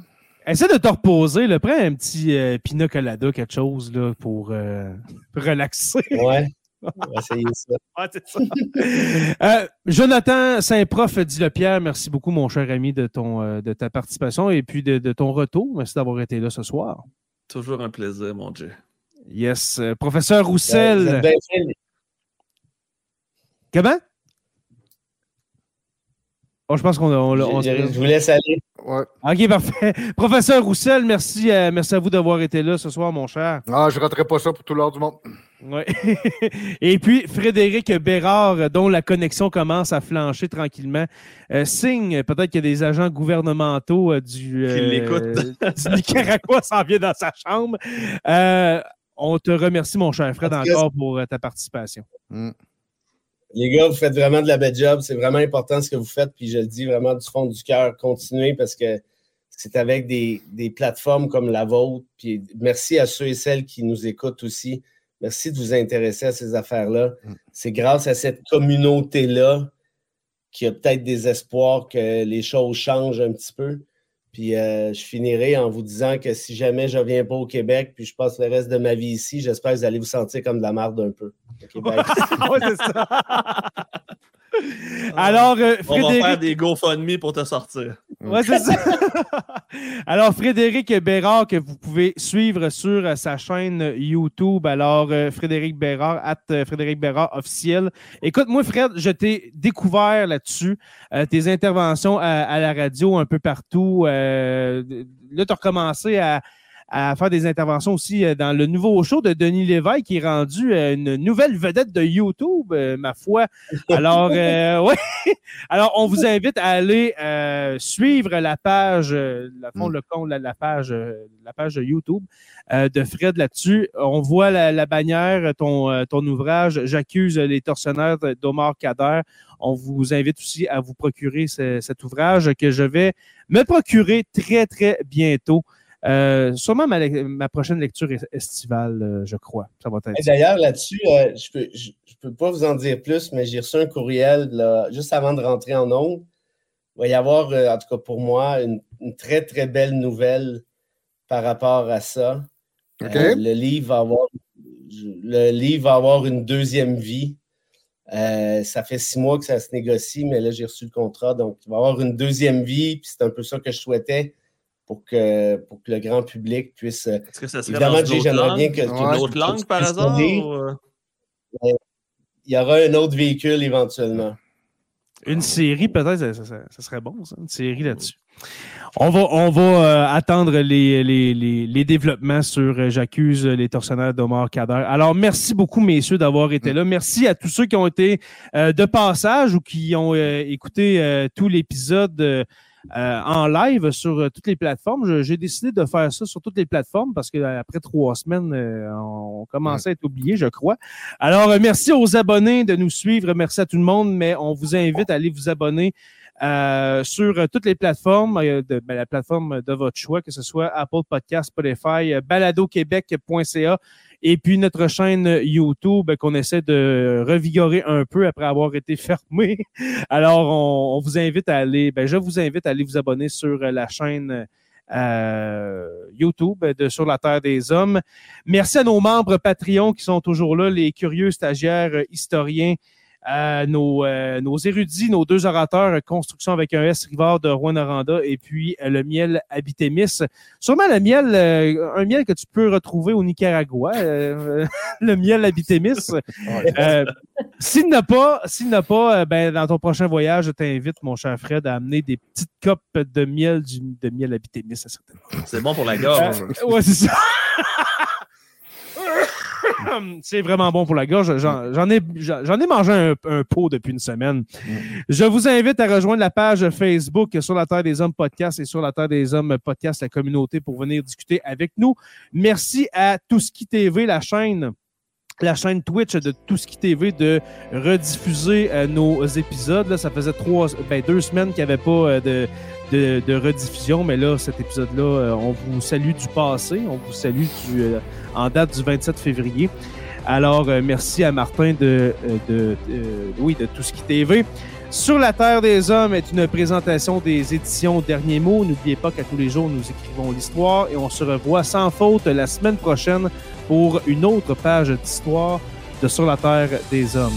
Essaie de te reposer. Là. Prends un petit euh, pina colada, quelque chose là, pour euh, relaxer. Ouais. On va essayer ça. ça. euh, Jonathan Saint-Prof, dit le Pierre, merci beaucoup, mon cher ami, de, ton, euh, de ta participation et puis de, de ton retour. Merci d'avoir été là ce soir. Toujours un plaisir, mon Dieu. Yes. professeur Roussel. Comment? Oh, je pense qu'on on, je, je, vous laisse aller. OK, parfait. Professeur Roussel, merci, euh, merci à vous d'avoir été là ce soir, mon cher. Ah, je ne raterai pas ça pour tout l'heure du monde. Ouais. Et puis, Frédéric Bérard, dont la connexion commence à flancher tranquillement, euh, signe peut-être qu'il y a des agents gouvernementaux euh, du, du Nicaragua s'en vient dans sa chambre. on te remercie, mon cher Fred, encore pour ta participation. Mm. Les gars, vous faites vraiment de la belle job. C'est vraiment important ce que vous faites. Puis je le dis vraiment du fond du cœur. Continuez parce que c'est avec des, plateformes comme la vôtre. Puis merci à ceux et celles qui nous écoutent aussi. Merci de vous intéresser à ces affaires-là. Mm. C'est grâce à cette communauté-là qu'il y a peut-être des espoirs que les choses changent un petit peu. Puis euh, je finirai en vous disant que si jamais je ne reviens pas au Québec, puis je passe le reste de ma vie ici, j'espère que vous allez vous sentir comme de la marde un peu. c'est ça. Alors, Frédéric... Euh, On va faire des GoFundMe pour te sortir. Ouais, c'est ça. Alors, Frédéric Bérard, que vous pouvez suivre sur euh, sa chaîne YouTube. Alors, Frédéric Bérard, at Frédéric Bérard officiel. Écoute, moi, Fred, je t'ai découvert là-dessus. tes interventions à, la radio un peu partout. là, tu as recommencé à, à faire des interventions aussi euh, dans le nouveau show de Denis Lévesque qui est rendu euh, une nouvelle vedette de YouTube, euh, ma foi. Alors, ouais. Alors, on vous invite à aller suivre la page, la, fond, mm. le compte, la, page, la page YouTube de Fred là-dessus. On voit la, bannière, ton, ton ouvrage, J'accuse les tortionnaires d'Omar Kader. On vous invite aussi à vous procurer cet ouvrage que je vais me procurer très, très bientôt. Euh, sûrement ma, prochaine lecture estivale, euh, je crois. Ça va être. D'ailleurs, là-dessus, euh, je ne peux, je, peux pas vous en dire plus, mais j'ai reçu un courriel juste avant de rentrer en ondes. Il va y avoir, en tout cas pour moi, une, très, très belle nouvelle par rapport à ça. le, livre va avoir, le livre va avoir une deuxième vie. Euh, ça fait six mois que ça se négocie, mais là, j'ai reçu le contrat. Donc, il va y avoir une deuxième vie. Puis c'est un peu ça que je souhaitais pour que, pour que le grand public puisse. Euh, Est-ce que ça serait Évidemment, j'aimerais bien que. Autre que- langue, par hasard? ou, euh? Il y aura un autre véhicule éventuellement. Une série, peut-être, ça, ça- ça serait bon, ça, une série là-dessus. On va, on va euh, attendre les, les, les, les développements sur euh, J'accuse les tortionnaires d'Omar Kader. Alors, merci beaucoup, messieurs, d'avoir été là. Merci à tous ceux qui ont été euh, de passage ou qui ont euh, écouté euh, tout l'épisode euh, euh, en live sur euh, toutes les plateformes. J'ai décidé de faire ça sur toutes les plateformes parce qu'après trois semaines, euh, on commençait à être oublié, je crois. Alors, euh, merci aux abonnés de nous suivre. Merci à tout le monde, mais on vous invite à aller vous abonner euh, sur euh, toutes les plateformes, euh, de, ben, la plateforme de votre choix, que ce soit Apple Podcast, Spotify, euh, baladoquebec.ca et puis notre chaîne YouTube qu'on essaie de revigorer un peu après avoir été fermé. Alors, on, on vous invite à aller, ben, je vous invite à aller vous abonner sur la chaîne euh, YouTube de Sur la Terre des Hommes. Merci à nos membres Patreon qui sont toujours là, les curieux stagiaires historiens, euh, nos, euh, nos érudits, nos deux orateurs, Construction avec un S, Rivard de Rouen-Noranda, et puis euh, le miel Habitémis. Sûrement le miel, euh, un miel que tu peux retrouver au Nicaragua, le miel Habitémis. S'il n'a pas, s'il n'a pas, ben, dans ton prochain voyage, je t'invite, mon cher Fred, à amener des petites copes de miel du, de miel Habitémis, certainement. C'est bon pour la gorge. Ouais, c'est ça. c'est vraiment bon pour la gorge. J'en ai, ai mangé un, pot depuis une semaine. Je vous invite à rejoindre la page Facebook sur la Terre des Hommes podcast et sur la Terre des Hommes podcast, la communauté, pour venir discuter avec nous. Merci à Touski TV, la chaîne la chaîne Twitch de Touski TV de rediffuser euh, nos épisodes. Ça faisait trois, ben, deux semaines qu'il n'y avait pas euh, de, de, rediffusion, mais là, cet épisode-là, euh, on vous salue du passé, on vous salue euh, en date du 27 février. Alors, euh, merci à Martin de, de, oui, de Touski TV. Sur la Terre des Hommes est une présentation des éditions Dernier Mot. N'oubliez pas qu'à tous les jours, nous écrivons l'histoire et on se revoit sans faute la semaine prochaine pour une autre page d'histoire de Sur la Terre des Hommes.